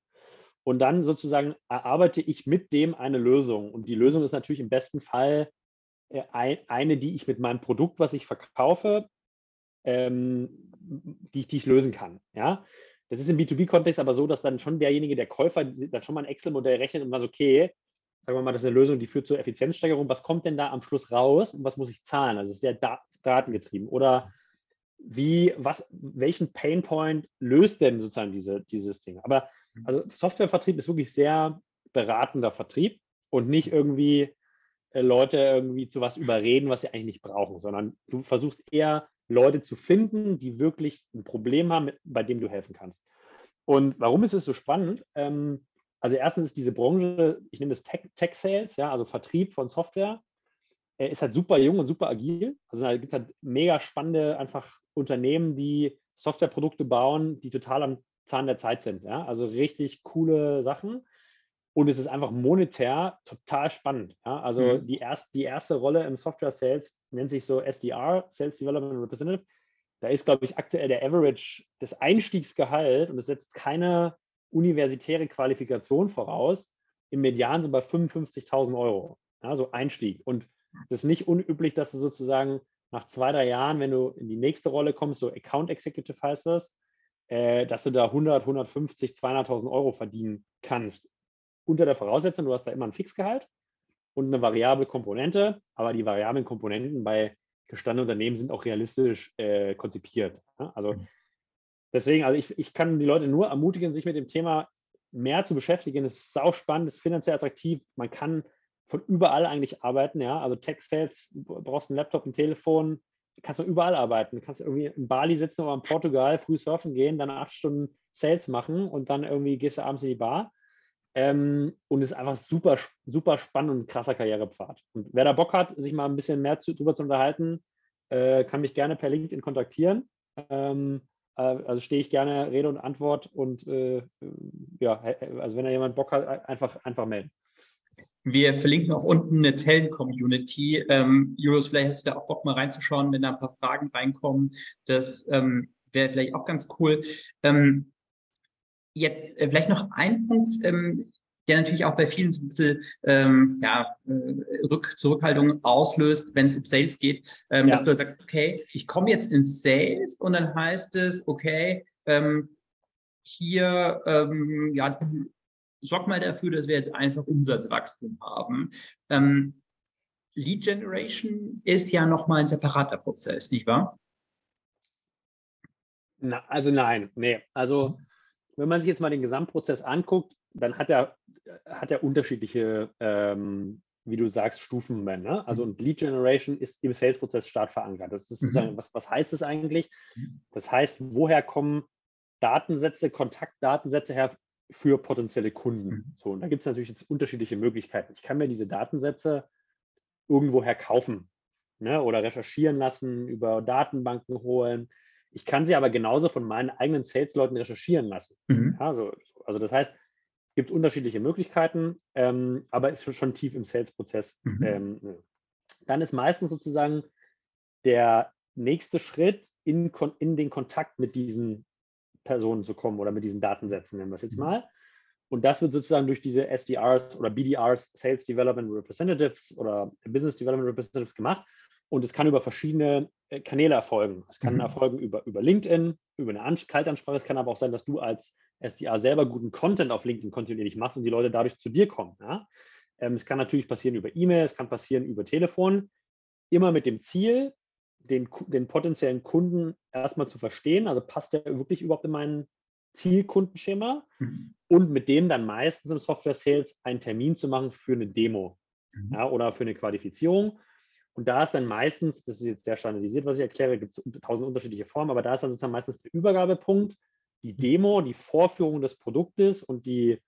Und dann sozusagen erarbeite ich mit dem eine Lösung. Und die Lösung ist natürlich im besten Fall äh, eine, die ich mit meinem Produkt, was ich verkaufe, ähm, die, die ich lösen kann. Ja? Das ist im B2B-Kontext aber so, dass dann schon derjenige, der Käufer, dann schon mal ein Excel-Modell rechnet und sagt, okay, sagen wir mal, das ist eine Lösung, die führt zur Effizienzsteigerung. Was kommt denn da am Schluss raus und was muss ich zahlen? Also es ist sehr datengetrieben. Oder wie, was, welchen Painpoint löst denn sozusagen diese, dieses Ding? Aber mhm. also Softwarevertrieb ist wirklich sehr beratender Vertrieb und nicht irgendwie äh, Leute irgendwie zu was überreden, was sie eigentlich nicht brauchen, sondern du versuchst eher Leute zu finden, die wirklich ein Problem haben, bei dem du helfen kannst. Und warum ist es so spannend? Ähm, also erstens ist diese Branche, ich nenne das Tech, Tech Sales, ja, also Vertrieb von Software, er ist halt super jung und super agil. Also da gibt es halt mega spannende einfach Unternehmen, die Softwareprodukte bauen, die total am Zahn der Zeit sind. Ja? Also richtig coole Sachen. Und es ist einfach monetär total spannend. Ja? Also mhm. die, erst, die erste Rolle im Software Sales nennt sich so SDR, Sales Development Representative. Da ist, glaube ich, aktuell der Average, das Einstiegsgehalt, und das setzt keine universitäre Qualifikation voraus, im Median so bei 55.000 Euro. Ja, so Einstieg. Und das ist nicht unüblich, dass du sozusagen nach zwei, drei Jahren, wenn du in die nächste Rolle kommst, so Account Executive heißt das, äh, dass du da 100, 150, 200.000 Euro verdienen kannst. Unter der Voraussetzung, du hast da immer ein Fixgehalt und eine variable Komponente, aber die variablen Komponenten bei gestandenen Unternehmen sind auch realistisch äh, konzipiert. Ja? Also mhm. deswegen, also ich, ich kann die Leute nur ermutigen, sich mit dem Thema mehr zu beschäftigen. Es ist sau spannend, es ist finanziell attraktiv. Man kann von überall eigentlich arbeiten, ja. Also Tech-Sales, brauchst einen Laptop, ein Telefon, kannst du überall arbeiten. Du kannst irgendwie in Bali sitzen oder in Portugal, früh surfen gehen, dann acht Stunden Sales machen und dann irgendwie gehst du abends in die Bar. Ähm, und ist einfach super, super spannend und krasser Karrierepfad. Und wer da Bock hat, sich mal ein bisschen mehr zu, drüber zu unterhalten, äh, kann mich gerne per LinkedIn kontaktieren. Ähm, äh, also stehe ich gerne Rede und Antwort und äh, ja, also wenn da jemand Bock hat, einfach, einfach melden. Wir verlinken auch unten eine Tellen-Community. Ähm, Julius, vielleicht hast du da auch Bock mal reinzuschauen, wenn da ein paar Fragen reinkommen. Das ähm, wäre vielleicht auch ganz cool. Ähm, jetzt äh, vielleicht noch ein Punkt, ähm, der natürlich auch bei vielen so ein bisschen ähm, ja, äh, Rück Zurückhaltung auslöst, wenn es um Sales geht, ähm, ja. dass du sagst, okay, ich komme jetzt ins Sales und dann heißt es, okay, ähm, hier, ähm, ja, sorg mal dafür, dass wir jetzt einfach Umsatzwachstum haben. Ähm, Lead Generation ist ja nochmal ein separater Prozess, nicht wahr? Na, also nein, nee. Also wenn man sich jetzt mal den Gesamtprozess anguckt, dann hat er, hat er unterschiedliche, ähm, wie du sagst, Stufen. Ne? Also und Lead Generation ist im Sales-Prozess stark verankert. Das ist mhm. sozusagen, was, was heißt das eigentlich? Mhm. Das heißt, woher kommen Datensätze, Kontaktdatensätze her für potenzielle Kunden. Mhm. So, und da gibt es natürlich jetzt unterschiedliche Möglichkeiten. Ich kann mir diese Datensätze irgendwoher kaufen ne, oder recherchieren lassen, über Datenbanken holen. Ich kann sie aber genauso von meinen eigenen Sales-Leuten recherchieren lassen. Mhm. Ja, so, also das heißt, es gibt unterschiedliche Möglichkeiten, ähm, aber ist schon tief im Sales-Prozess. Mhm. Ähm, dann ist meistens sozusagen der nächste Schritt in, in den Kontakt mit diesen Personen zu kommen oder mit diesen Datensätzen, nennen wir es jetzt mhm. mal. Und das wird sozusagen durch diese SDRs oder BDRs, Sales Development Representatives oder Business Development Representatives gemacht. Und es kann über verschiedene äh, Kanäle erfolgen. Es kann mhm. erfolgen über, über LinkedIn, über eine An Kaltansprache. Es kann aber auch sein, dass du als SDR selber guten Content auf LinkedIn kontinuierlich machst und die Leute dadurch zu dir kommen. Ja? Ähm, es kann natürlich passieren über E-Mail, es kann passieren über Telefon. Immer mit dem Ziel, den, den potenziellen Kunden erstmal zu verstehen. Also passt der wirklich überhaupt in mein Zielkundenschema? Mhm. Und mit dem dann meistens im Software Sales einen Termin zu machen für eine Demo mhm. ja, oder für eine Qualifizierung. Und da ist dann meistens, das ist jetzt sehr standardisiert, was ich erkläre, gibt es tausend unterschiedliche Formen, aber da ist dann sozusagen meistens der Übergabepunkt, die mhm. Demo, die Vorführung des Produktes und die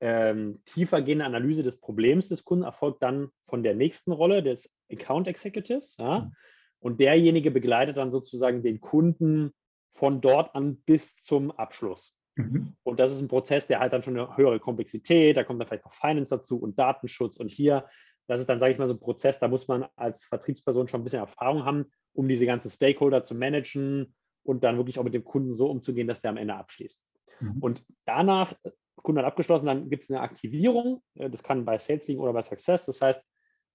ähm, tiefergehende Analyse des Problems des Kunden erfolgt dann von der nächsten Rolle des Account Executives. Ja? Mhm. Und derjenige begleitet dann sozusagen den Kunden von dort an bis zum Abschluss. Mhm. Und das ist ein Prozess, der halt dann schon eine höhere Komplexität, da kommt dann vielleicht noch Finance dazu und Datenschutz. Und hier, das ist dann, sage ich mal, so ein Prozess, da muss man als Vertriebsperson schon ein bisschen Erfahrung haben, um diese ganzen Stakeholder zu managen und dann wirklich auch mit dem Kunden so umzugehen, dass der am Ende abschließt. Mhm. Und danach, Kunde hat abgeschlossen, dann gibt es eine Aktivierung. Äh, das kann bei Sales liegen oder bei Success. Das heißt,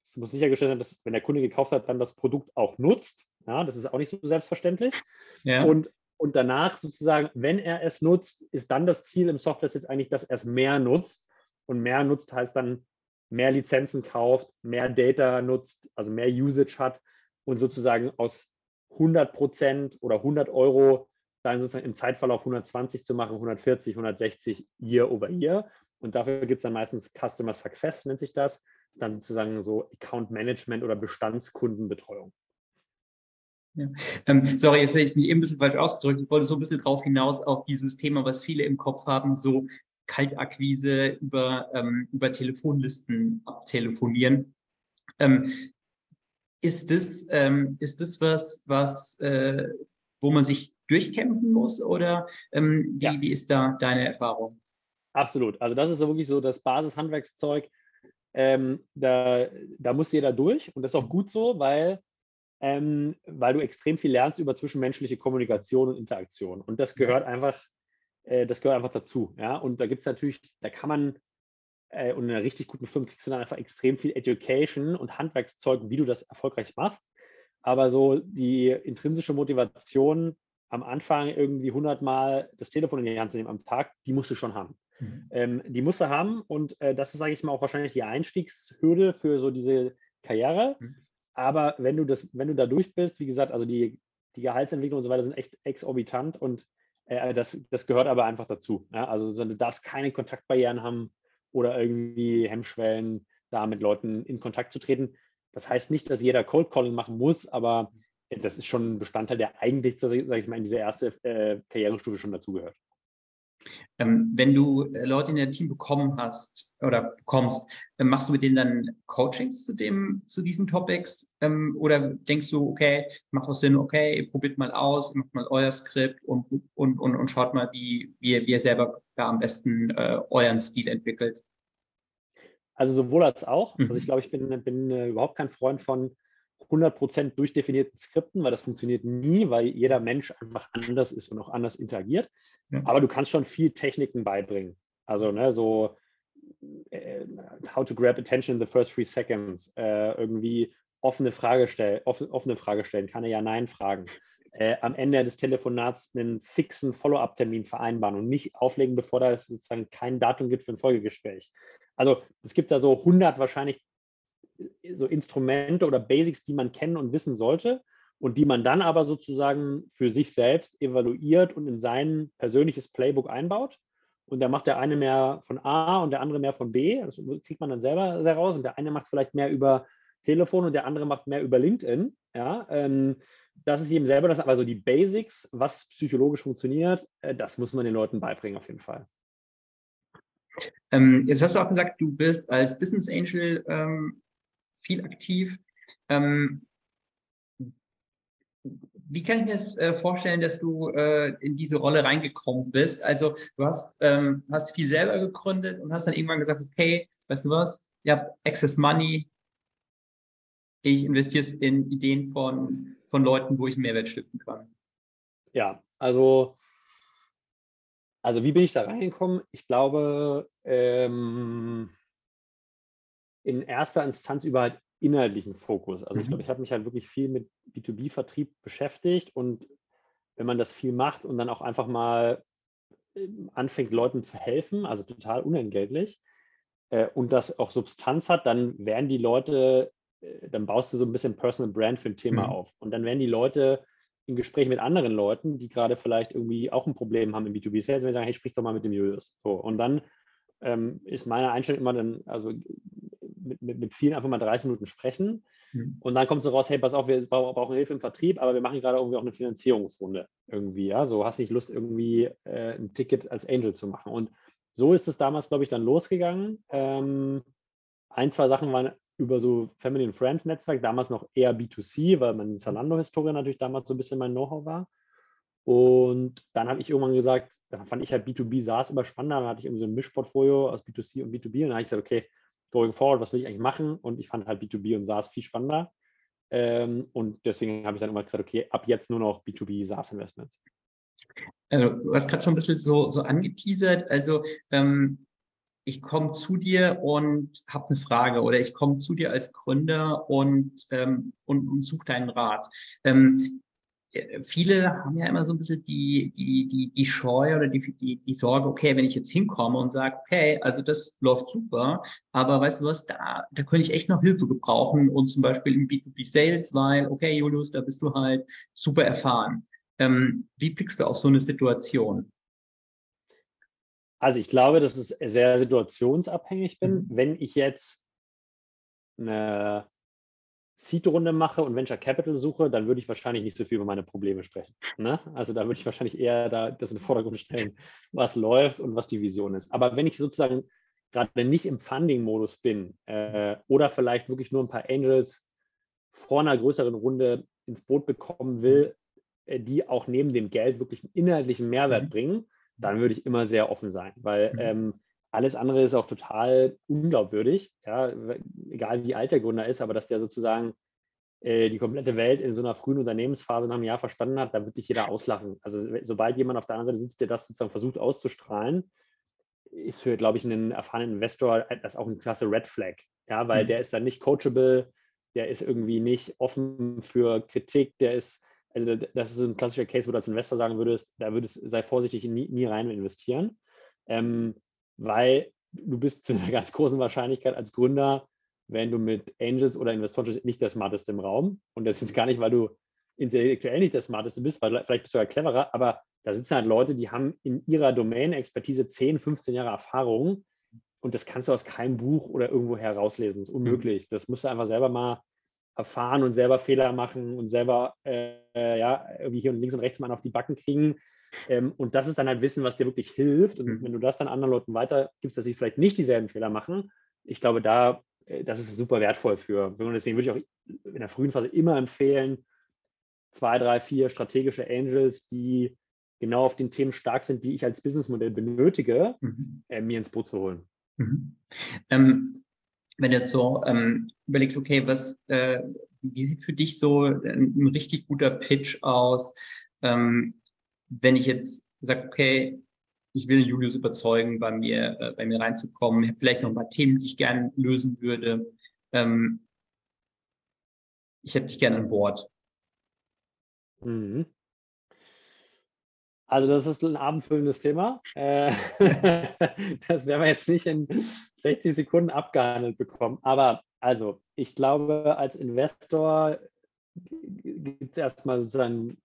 es muss sichergestellt sein, dass, wenn der Kunde gekauft hat, dann das Produkt auch nutzt. Ja, das ist auch nicht so selbstverständlich. Ja. Und, und danach sozusagen, wenn er es nutzt, ist dann das Ziel im Software jetzt eigentlich, dass er es mehr nutzt. Und mehr nutzt heißt dann mehr Lizenzen kauft, mehr Data nutzt, also mehr Usage hat und sozusagen aus 100 Prozent oder 100 Euro dann sozusagen im Zeitverlauf 120 zu machen, 140, 160 Year over Year. Und dafür gibt es dann meistens Customer Success, nennt sich das ist dann sozusagen so Account Management oder Bestandskundenbetreuung. Ja. Ähm, sorry, jetzt hätte ich mich eben ein bisschen falsch ausgedrückt. Ich wollte so ein bisschen drauf hinaus auf dieses Thema, was viele im Kopf haben, so Kaltakquise über, ähm, über Telefonlisten abtelefonieren. Ähm, ist das, ähm, ist das was, was äh, wo man sich durchkämpfen muss oder ähm, wie, ja. wie ist da deine Erfahrung? Absolut. Also das ist wirklich so das Basishandwerkszeug, ähm, da, da muss jeder durch und das ist auch gut so, weil, ähm, weil du extrem viel lernst über zwischenmenschliche Kommunikation und Interaktion. Und das gehört einfach, äh, das gehört einfach dazu. Ja? Und da gibt es natürlich, da kann man äh, und in einer richtig guten Firma kriegst du dann einfach extrem viel Education und Handwerkszeug, wie du das erfolgreich machst. Aber so die intrinsische Motivation, am Anfang irgendwie 100 Mal das Telefon in die Hand zu nehmen am Tag, die musst du schon haben. Mhm. Ähm, die musst du haben und äh, das ist, sage ich mal, auch wahrscheinlich die Einstiegshürde für so diese Karriere. Mhm. Aber wenn du das, wenn du da durch bist, wie gesagt, also die, die Gehaltsentwicklung und so weiter sind echt exorbitant und äh, das, das gehört aber einfach dazu. Ja? Also du darfst keine Kontaktbarrieren haben oder irgendwie Hemmschwellen, da mit Leuten in Kontakt zu treten. Das heißt nicht, dass jeder Cold Calling machen muss, aber das ist schon ein Bestandteil, der eigentlich, sage ich mal, in diese erste äh, Karrierestufe schon dazugehört. Ähm, wenn du äh, Leute in dein Team bekommen hast oder bekommst, äh, machst du mit denen dann Coachings zu dem, zu diesen Topics? Ähm, oder denkst du, okay, macht auch Sinn, okay, ihr probiert mal aus, macht mal euer Skript und, und, und, und schaut mal, wie, wie, ihr, wie ihr selber da am besten äh, euren Stil entwickelt? Also sowohl als auch. Mhm. Also ich glaube, ich bin, bin äh, überhaupt kein Freund von 100% durchdefinierten Skripten, weil das funktioniert nie, weil jeder Mensch einfach anders ist und auch anders interagiert. Ja. Aber du kannst schon viel Techniken beibringen. Also ne, so äh, how to grab attention in the first three seconds, äh, irgendwie offene Frage, stell, offen, offene Frage stellen, keine Ja-Nein-Fragen. Äh, am Ende des Telefonats einen fixen Follow-up-Termin vereinbaren und nicht auflegen, bevor da sozusagen kein Datum gibt für ein Folgegespräch. Also es gibt da so 100 wahrscheinlich so Instrumente oder Basics, die man kennen und wissen sollte und die man dann aber sozusagen für sich selbst evaluiert und in sein persönliches Playbook einbaut. Und da macht der eine mehr von A und der andere mehr von B. Das kriegt man dann selber sehr raus. Und der eine macht vielleicht mehr über Telefon und der andere macht mehr über LinkedIn. Ja, ähm, das ist eben selber das, aber so die Basics, was psychologisch funktioniert, äh, das muss man den Leuten beibringen auf jeden Fall. Ähm, jetzt hast du auch gesagt, du bist als Business Angel ähm, viel aktiv. Ähm, wie kann ich mir das äh, vorstellen, dass du äh, in diese Rolle reingekommen bist? Also du hast, ähm, hast viel selber gegründet und hast dann irgendwann gesagt, okay, weißt du was, ihr habt Access Money, ich investiere es in Ideen von, von Leuten, wo ich Mehrwert stiften kann. Ja, also, also wie bin ich da reingekommen? Ich glaube, ähm, in erster Instanz über halt inhaltlichen Fokus. Also ich glaube, mhm. ich habe mich halt wirklich viel mit B2B-Vertrieb beschäftigt und wenn man das viel macht und dann auch einfach mal ähm, anfängt, Leuten zu helfen, also total unentgeltlich, äh, und das auch Substanz hat, dann werden die Leute, äh, dann baust du so ein bisschen Personal Brand für ein Thema mhm. auf. Und dann werden die Leute im Gespräch mit anderen Leuten, die gerade vielleicht irgendwie auch ein Problem haben im B2B-Sales, wenn sie sagen, hey, sprich doch mal mit dem Julius. So, und dann ähm, ist meine Einstellung immer dann, also mit, mit, mit vielen einfach mal 30 Minuten sprechen. Mhm. Und dann kommt so raus, hey, pass auf, wir brauchen Hilfe im Vertrieb, aber wir machen gerade irgendwie auch eine Finanzierungsrunde irgendwie. Ja, so hast du nicht Lust, irgendwie äh, ein Ticket als Angel zu machen. Und so ist es damals, glaube ich, dann losgegangen. Ähm, ein, zwei Sachen waren über so Family and Friends Netzwerk, damals noch eher B2C, weil meine Zalando-Historie natürlich damals so ein bisschen mein Know-how war. Und dann habe ich irgendwann gesagt, dann fand ich halt B2B SaaS immer spannender. Dann hatte ich irgendwie so ein Mischportfolio aus B2C und B2B. Und dann habe ich gesagt, okay, going forward, was will ich eigentlich machen? Und ich fand halt B2B und SaaS viel spannender. Ähm, und deswegen habe ich dann immer gesagt, okay, ab jetzt nur noch B2B SaaS Investments. Also, du hast gerade schon ein bisschen so, so angeteasert. Also, ähm, ich komme zu dir und habe eine Frage oder ich komme zu dir als Gründer und, ähm, und, und suche deinen Rat. Ähm, viele haben ja immer so ein bisschen die, die, die, die Scheu oder die, die, die Sorge, okay, wenn ich jetzt hinkomme und sage, okay, also das läuft super, aber weißt du was, da, da könnte ich echt noch Hilfe gebrauchen und zum Beispiel im B2B Sales, weil, okay, Julius, da bist du halt super erfahren. Ähm, wie blickst du auf so eine Situation? Also ich glaube, dass es sehr situationsabhängig bin. Mhm. Wenn ich jetzt eine Seed-Runde mache und Venture Capital suche, dann würde ich wahrscheinlich nicht so viel über meine Probleme sprechen. Ne? Also da würde ich wahrscheinlich eher da das in den Vordergrund stellen, was läuft und was die Vision ist. Aber wenn ich sozusagen gerade nicht im Funding-Modus bin äh, oder vielleicht wirklich nur ein paar Angels vor einer größeren Runde ins Boot bekommen will, äh, die auch neben dem Geld wirklich einen inhaltlichen Mehrwert mhm. bringen, dann würde ich immer sehr offen sein, weil mhm. ähm, alles andere ist auch total unglaubwürdig, ja, egal wie alt der Gründer ist, aber dass der sozusagen äh, die komplette Welt in so einer frühen Unternehmensphase nach einem Jahr verstanden hat, da wird dich jeder auslachen. Also sobald jemand auf der anderen Seite sitzt, der das sozusagen versucht auszustrahlen, ist für, glaube ich, einen erfahrenen Investor das auch ein klasse Red Flag, ja, weil mhm. der ist dann nicht coachable, der ist irgendwie nicht offen für Kritik, der ist, also das ist ein klassischer Case, wo du als Investor sagen würdest, da würdest, sei vorsichtig, nie, nie rein investieren. Ähm, weil du bist zu einer *laughs* ganz großen Wahrscheinlichkeit als Gründer, wenn du mit Angels oder Investoren nicht der Smarteste im Raum. Und das ist jetzt gar nicht, weil du intellektuell nicht der Smarteste bist, weil vielleicht bist du ja cleverer, aber da sitzen halt Leute, die haben in ihrer Domain-Expertise 10, 15 Jahre Erfahrung und das kannst du aus keinem Buch oder irgendwo herauslesen. Das ist mhm. unmöglich. Das musst du einfach selber mal erfahren und selber Fehler machen und selber äh, ja, irgendwie hier und links und rechts mal auf die Backen kriegen. Ähm, und das ist dann halt Wissen, was dir wirklich hilft. Und mhm. wenn du das dann anderen Leuten weitergibst, dass sie vielleicht nicht dieselben Fehler machen, ich glaube, da, äh, das ist super wertvoll für. Und deswegen würde ich auch in der frühen Phase immer empfehlen, zwei, drei, vier strategische Angels, die genau auf den Themen stark sind, die ich als Businessmodell benötige, mhm. äh, mir ins Boot zu holen. Mhm. Ähm, wenn du jetzt so ähm, überlegst, okay, was, äh, wie sieht für dich so ein, ein richtig guter Pitch aus? Ähm, wenn ich jetzt sage, okay, ich will Julius überzeugen, bei mir, äh, bei mir reinzukommen, ich habe vielleicht noch ein paar Themen, die ich gerne lösen würde. Ähm, ich hätte dich gerne an Bord. Mhm. Also das ist ein abendfüllendes Thema. Äh, *laughs* das werden wir jetzt nicht in 60 Sekunden abgehandelt bekommen. Aber also, ich glaube, als Investor gibt es erstmal sozusagen,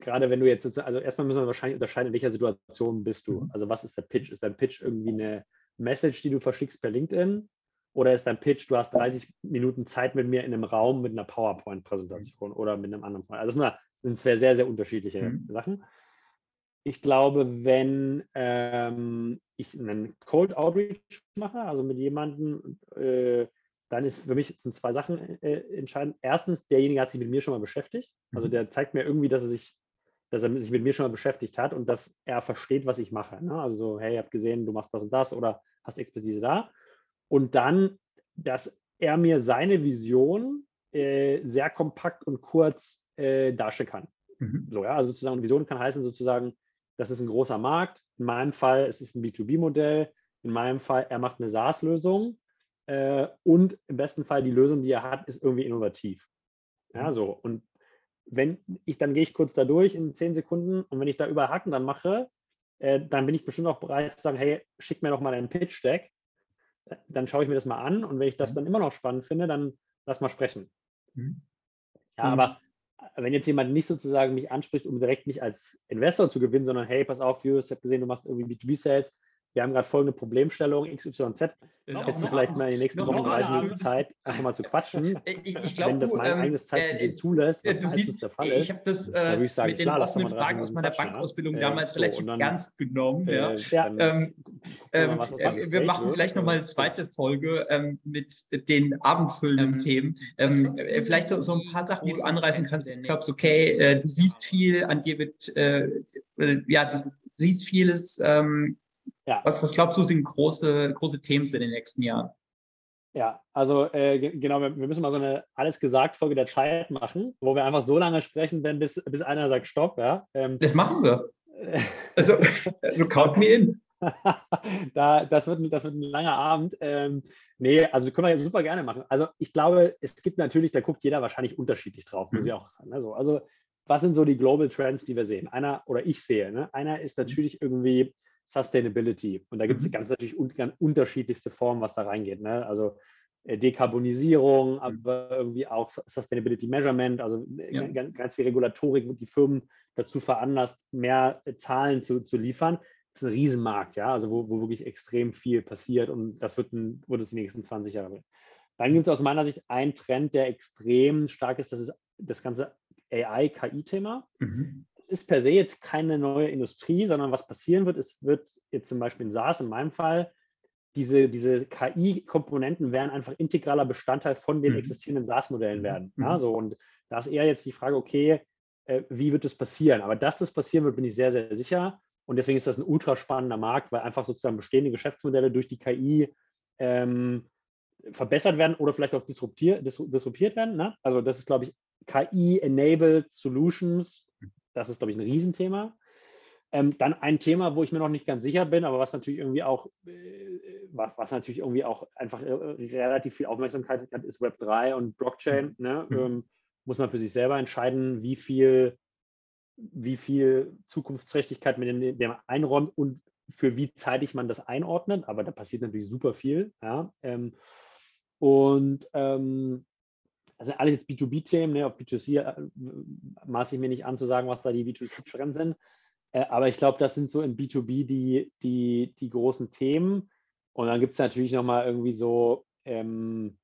gerade wenn du jetzt sozusagen, also erstmal müssen wir wahrscheinlich unterscheiden, in welcher Situation bist du. Mhm. Also was ist der Pitch? Ist dein Pitch irgendwie eine Message, die du verschickst per LinkedIn? Oder ist dein Pitch, du hast 30 Minuten Zeit mit mir in einem Raum mit einer PowerPoint-Präsentation oder mit einem anderen Fall? Also das sind zwei sehr, sehr unterschiedliche mhm. Sachen. Ich glaube, wenn ähm, ich einen Cold Outreach mache, also mit jemandem, äh, dann ist für mich sind zwei Sachen äh, entscheidend. Erstens, derjenige hat sich mit mir schon mal beschäftigt. Also mhm. der zeigt mir irgendwie, dass er sich, dass er sich mit mir schon mal beschäftigt hat und dass er versteht, was ich mache. Ne? Also so, hey, ich habe gesehen, du machst das und das oder hast Expertise da. Und dann, dass er mir seine Vision äh, sehr kompakt und kurz äh, darstellen kann. Mhm. So, ja, also sozusagen Vision kann heißen sozusagen, das ist ein großer Markt. In meinem Fall ist es ein B2B-Modell. In meinem Fall, er macht eine SaaS-Lösung äh, und im besten Fall die Lösung, die er hat, ist irgendwie innovativ. Ja, mhm. so. Und wenn ich, dann gehe ich kurz da durch in zehn Sekunden und wenn ich da über Haken dann mache, äh, dann bin ich bestimmt auch bereit zu sagen, hey, schick mir doch mal deinen Pitch-Deck dann schaue ich mir das mal an und wenn ich das mhm. dann immer noch spannend finde, dann lass mal sprechen. Mhm. Ja, aber wenn jetzt jemand nicht sozusagen mich anspricht, um direkt mich als Investor zu gewinnen, sondern hey, pass auf, Jus, ich habe gesehen, du machst irgendwie B2B-Sales, wir haben gerade folgende Problemstellung, XYZ. Hättest du vielleicht mal in den nächsten Wochen 30 Minuten Zeit, einfach mal zu quatschen. *laughs* Ich, ich glaube, wenn das mein ähm, eigenes Zeitbudget äh, zulässt, was du siehst, der Fall ist. Ich habe das äh, ich sagen, mit den klar, offenen Fragen aus meiner Bankausbildung äh, damals so, relativ dann, ernst genommen. Äh, ja. Ähm, ähm, äh, wir machen vielleicht nochmal eine zweite Folge ähm, mit den abendfüllenden ähm, Themen. Ähm, äh, vielleicht so, so, ein paar Sachen, die du anreißen kannst. Du glaubst, okay, du siehst viel, an dir wird, ja, du siehst vieles, ähm, ja. Was, was glaubst du, sind große, große Themen in den nächsten Jahren? Ja, also äh, genau, wir, wir, müssen mal so eine alles gesagt Folge der Zeit machen, wo wir einfach so lange sprechen, wenn bis, bis einer sagt Stopp. Ja? Ähm, das machen wir. *laughs* also, also count me in. *laughs* da, das, wird, das wird ein langer Abend. Ähm, nee, also können wir super gerne machen. Also ich glaube, es gibt natürlich, da guckt jeder wahrscheinlich unterschiedlich drauf, muss mhm. ich auch sagen. Also, also was sind so die Global Trends, die wir sehen? Einer oder ich sehe, ne? einer ist mhm. natürlich irgendwie Sustainability. Und da gibt es mhm. ganz natürlich un ganz unterschiedlichste Formen, was da reingeht. Ne? Also äh, Dekarbonisierung, aber irgendwie auch Sustainability Measurement, also äh, ja. ganz, ganz, viel Regulatorik, wo die Firmen dazu veranlasst, mehr äh, Zahlen zu, zu liefern. Das ist ein Riesenmarkt, ja, also wo, wo wirklich extrem viel passiert und das wird, ein, wird es die nächsten 20 Jahre bringen. Dann gibt es aus meiner Sicht einen Trend, der extrem stark ist, das ist das ganze AI-KI-Thema. Mhm ist per se jetzt keine neue Industrie, sondern was passieren wird, es wird jetzt zum Beispiel in SaaS in meinem Fall, diese, diese KI-Komponenten werden einfach integraler Bestandteil von den mhm. existierenden SaaS-Modellen werden. Mhm. Ja, so, und da ist eher jetzt die Frage, okay, äh, wie wird das passieren? Aber dass das passieren wird, bin ich sehr, sehr sicher. Und deswegen ist das ein ultra spannender Markt, weil einfach sozusagen bestehende Geschäftsmodelle durch die KI ähm, verbessert werden oder vielleicht auch disruptiert, disruptiert werden. Ne? Also das ist, glaube ich, KI-enabled Solutions das ist, glaube ich, ein Riesenthema. Ähm, dann ein Thema, wo ich mir noch nicht ganz sicher bin, aber was natürlich irgendwie auch, äh, was, was, natürlich irgendwie auch einfach äh, relativ viel Aufmerksamkeit hat, ist Web 3 und Blockchain. Mhm. Ne? Mhm. Ähm, muss man für sich selber entscheiden, wie viel, wie viel Zukunftsträchtigkeit man dem, dem einräumt und für wie zeitig man das einordnet. Aber da passiert natürlich super viel. Ja? Ähm, und ähm, also alles jetzt B2B-Themen, ne, auf B2C äh, maße ich mir nicht an zu sagen, was da die B2C-Trends sind. Äh, aber ich glaube, das sind so in B2B die, die, die großen Themen. Und dann gibt es natürlich nochmal irgendwie so, ähm,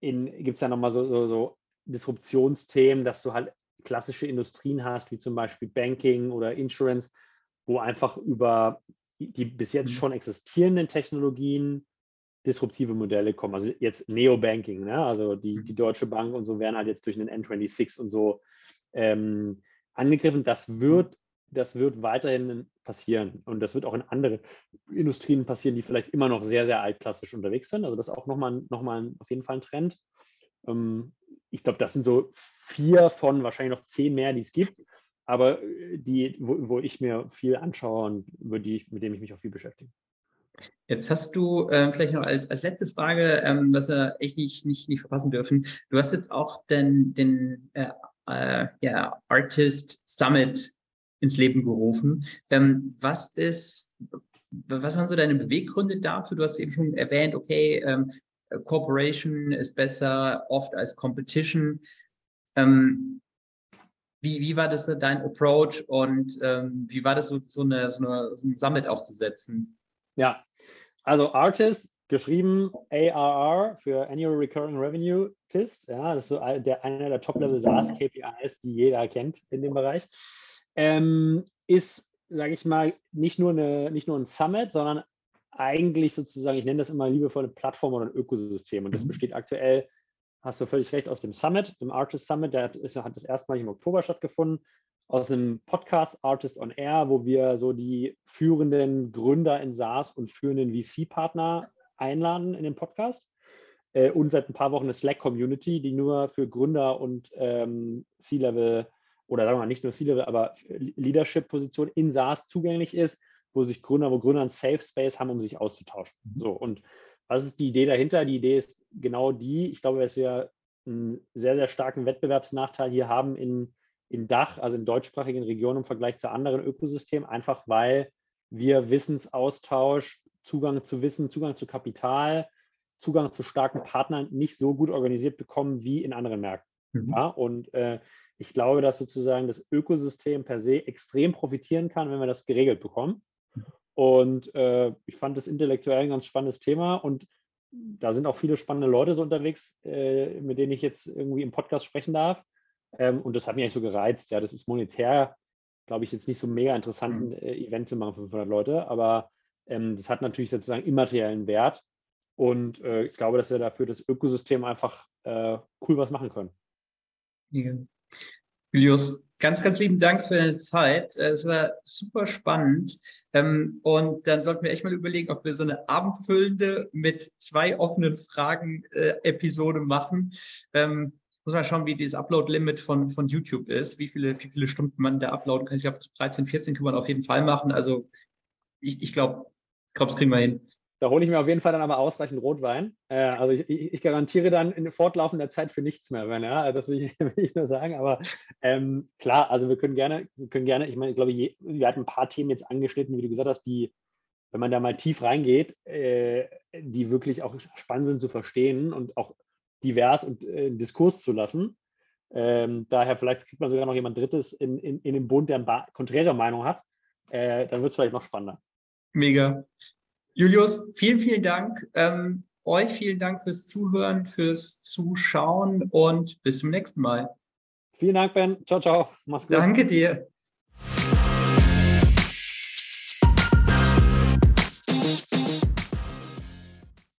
gibt es ja nochmal so, so, so Disruptionsthemen, dass du halt klassische Industrien hast, wie zum Beispiel Banking oder Insurance, wo einfach über die bis jetzt mhm. schon existierenden Technologien disruptive Modelle kommen. Also jetzt Neobanking, ne? also die, die mhm. Deutsche Bank und so werden halt jetzt durch einen N26 und so ähm, angegriffen. Das wird, das wird weiterhin passieren und das wird auch in andere Industrien passieren, die vielleicht immer noch sehr, sehr altklassisch unterwegs sind. Also das ist auch nochmal noch mal auf jeden Fall ein Trend. Ähm, ich glaube, das sind so vier von wahrscheinlich noch zehn mehr, die es gibt aber äh, die, wo, wo, ich mir viel anschaue und über die, mit dem ich mich auch viel beschäftige. Jetzt hast du äh, vielleicht noch als, als letzte Frage, ähm, was wir echt nicht, nicht, nicht verpassen dürfen. Du hast jetzt auch den, den äh, äh, ja, Artist Summit ins Leben gerufen. Ähm, was ist, was waren so deine Beweggründe dafür? Du hast eben schon erwähnt, okay, ähm, Corporation ist besser oft als Competition. Ähm, wie, wie war das dein Approach und ähm, wie war das so, so, eine, so, eine, so ein Summit aufzusetzen? Ja, also Artist geschrieben ARR für Annual Recurring Revenue Tist. Ja, das ist so der, einer der Top-Level SaaS KPIs, die jeder kennt in dem Bereich. Ähm, ist, sage ich mal, nicht nur, eine, nicht nur ein Summit, sondern eigentlich sozusagen, ich nenne das immer liebevoll eine Plattform oder ein Ökosystem. Und das mhm. besteht aktuell hast du völlig recht, aus dem Summit, dem Artist Summit, der ist, hat das erstmalig im Oktober stattgefunden, aus einem Podcast Artist on Air, wo wir so die führenden Gründer in SaaS und führenden VC-Partner einladen in den Podcast. Äh, und seit ein paar Wochen eine Slack-Community, die nur für Gründer und ähm, C-Level oder sagen wir mal nicht nur C-Level, aber Leadership-Positionen in SaaS zugänglich ist, wo sich Gründer, wo Gründer einen Safe Space haben, um sich auszutauschen. Mhm. So und was ist die Idee dahinter? Die Idee ist genau die, ich glaube, dass wir einen sehr, sehr starken Wettbewerbsnachteil hier haben in, in Dach, also in deutschsprachigen Regionen im Vergleich zu anderen Ökosystemen, einfach weil wir Wissensaustausch, Zugang zu Wissen, Zugang zu Kapital, Zugang zu starken Partnern nicht so gut organisiert bekommen wie in anderen Märkten. Mhm. Ja, und äh, ich glaube, dass sozusagen das Ökosystem per se extrem profitieren kann, wenn wir das geregelt bekommen. Und äh, ich fand das intellektuell ein ganz spannendes Thema und da sind auch viele spannende Leute so unterwegs, äh, mit denen ich jetzt irgendwie im Podcast sprechen darf. Ähm, und das hat mich eigentlich so gereizt. Ja, das ist monetär, glaube ich, jetzt nicht so mega interessant, ein mhm. äh, Event zu machen für 500 Leute, aber ähm, das hat natürlich sozusagen immateriellen Wert. Und äh, ich glaube, dass wir dafür das Ökosystem einfach äh, cool was machen können. Ja. Julius, ganz, ganz lieben Dank für deine Zeit. Es war super spannend. Ähm, und dann sollten wir echt mal überlegen, ob wir so eine abendfüllende mit zwei offenen Fragen äh, Episode machen. Muss mal schauen, wie dieses Upload-Limit von, von YouTube ist, wie viele, wie viele Stunden man da uploaden kann. Ich glaube, 13, 14 kann man auf jeden Fall machen. Also ich, ich glaube, ich glaube, das kriegen wir hin. Da hole ich mir auf jeden Fall dann aber ausreichend Rotwein. Äh, also ich, ich, garantiere dann in fortlaufender Zeit für nichts mehr, wenn, ja, das will ich, *laughs* will ich nur sagen. Aber ähm, klar, also wir können gerne, wir können gerne, ich meine, ich glaube, je, wir hatten ein paar Themen jetzt angeschnitten, wie du gesagt hast, die, wenn man da mal tief reingeht, äh, die wirklich auch spannend sind zu verstehen und auch divers und äh, Diskurs zu lassen. Ähm, daher vielleicht kriegt man sogar noch jemand Drittes in, in, in den Bund, der eine konträre Meinung hat. Äh, dann wird es vielleicht noch spannender. Mega. Julius, vielen, vielen Dank. Ähm, euch vielen Dank fürs Zuhören, fürs Zuschauen und bis zum nächsten Mal. Vielen Dank, Ben. Ciao, ciao. Mach's gut. Danke dir.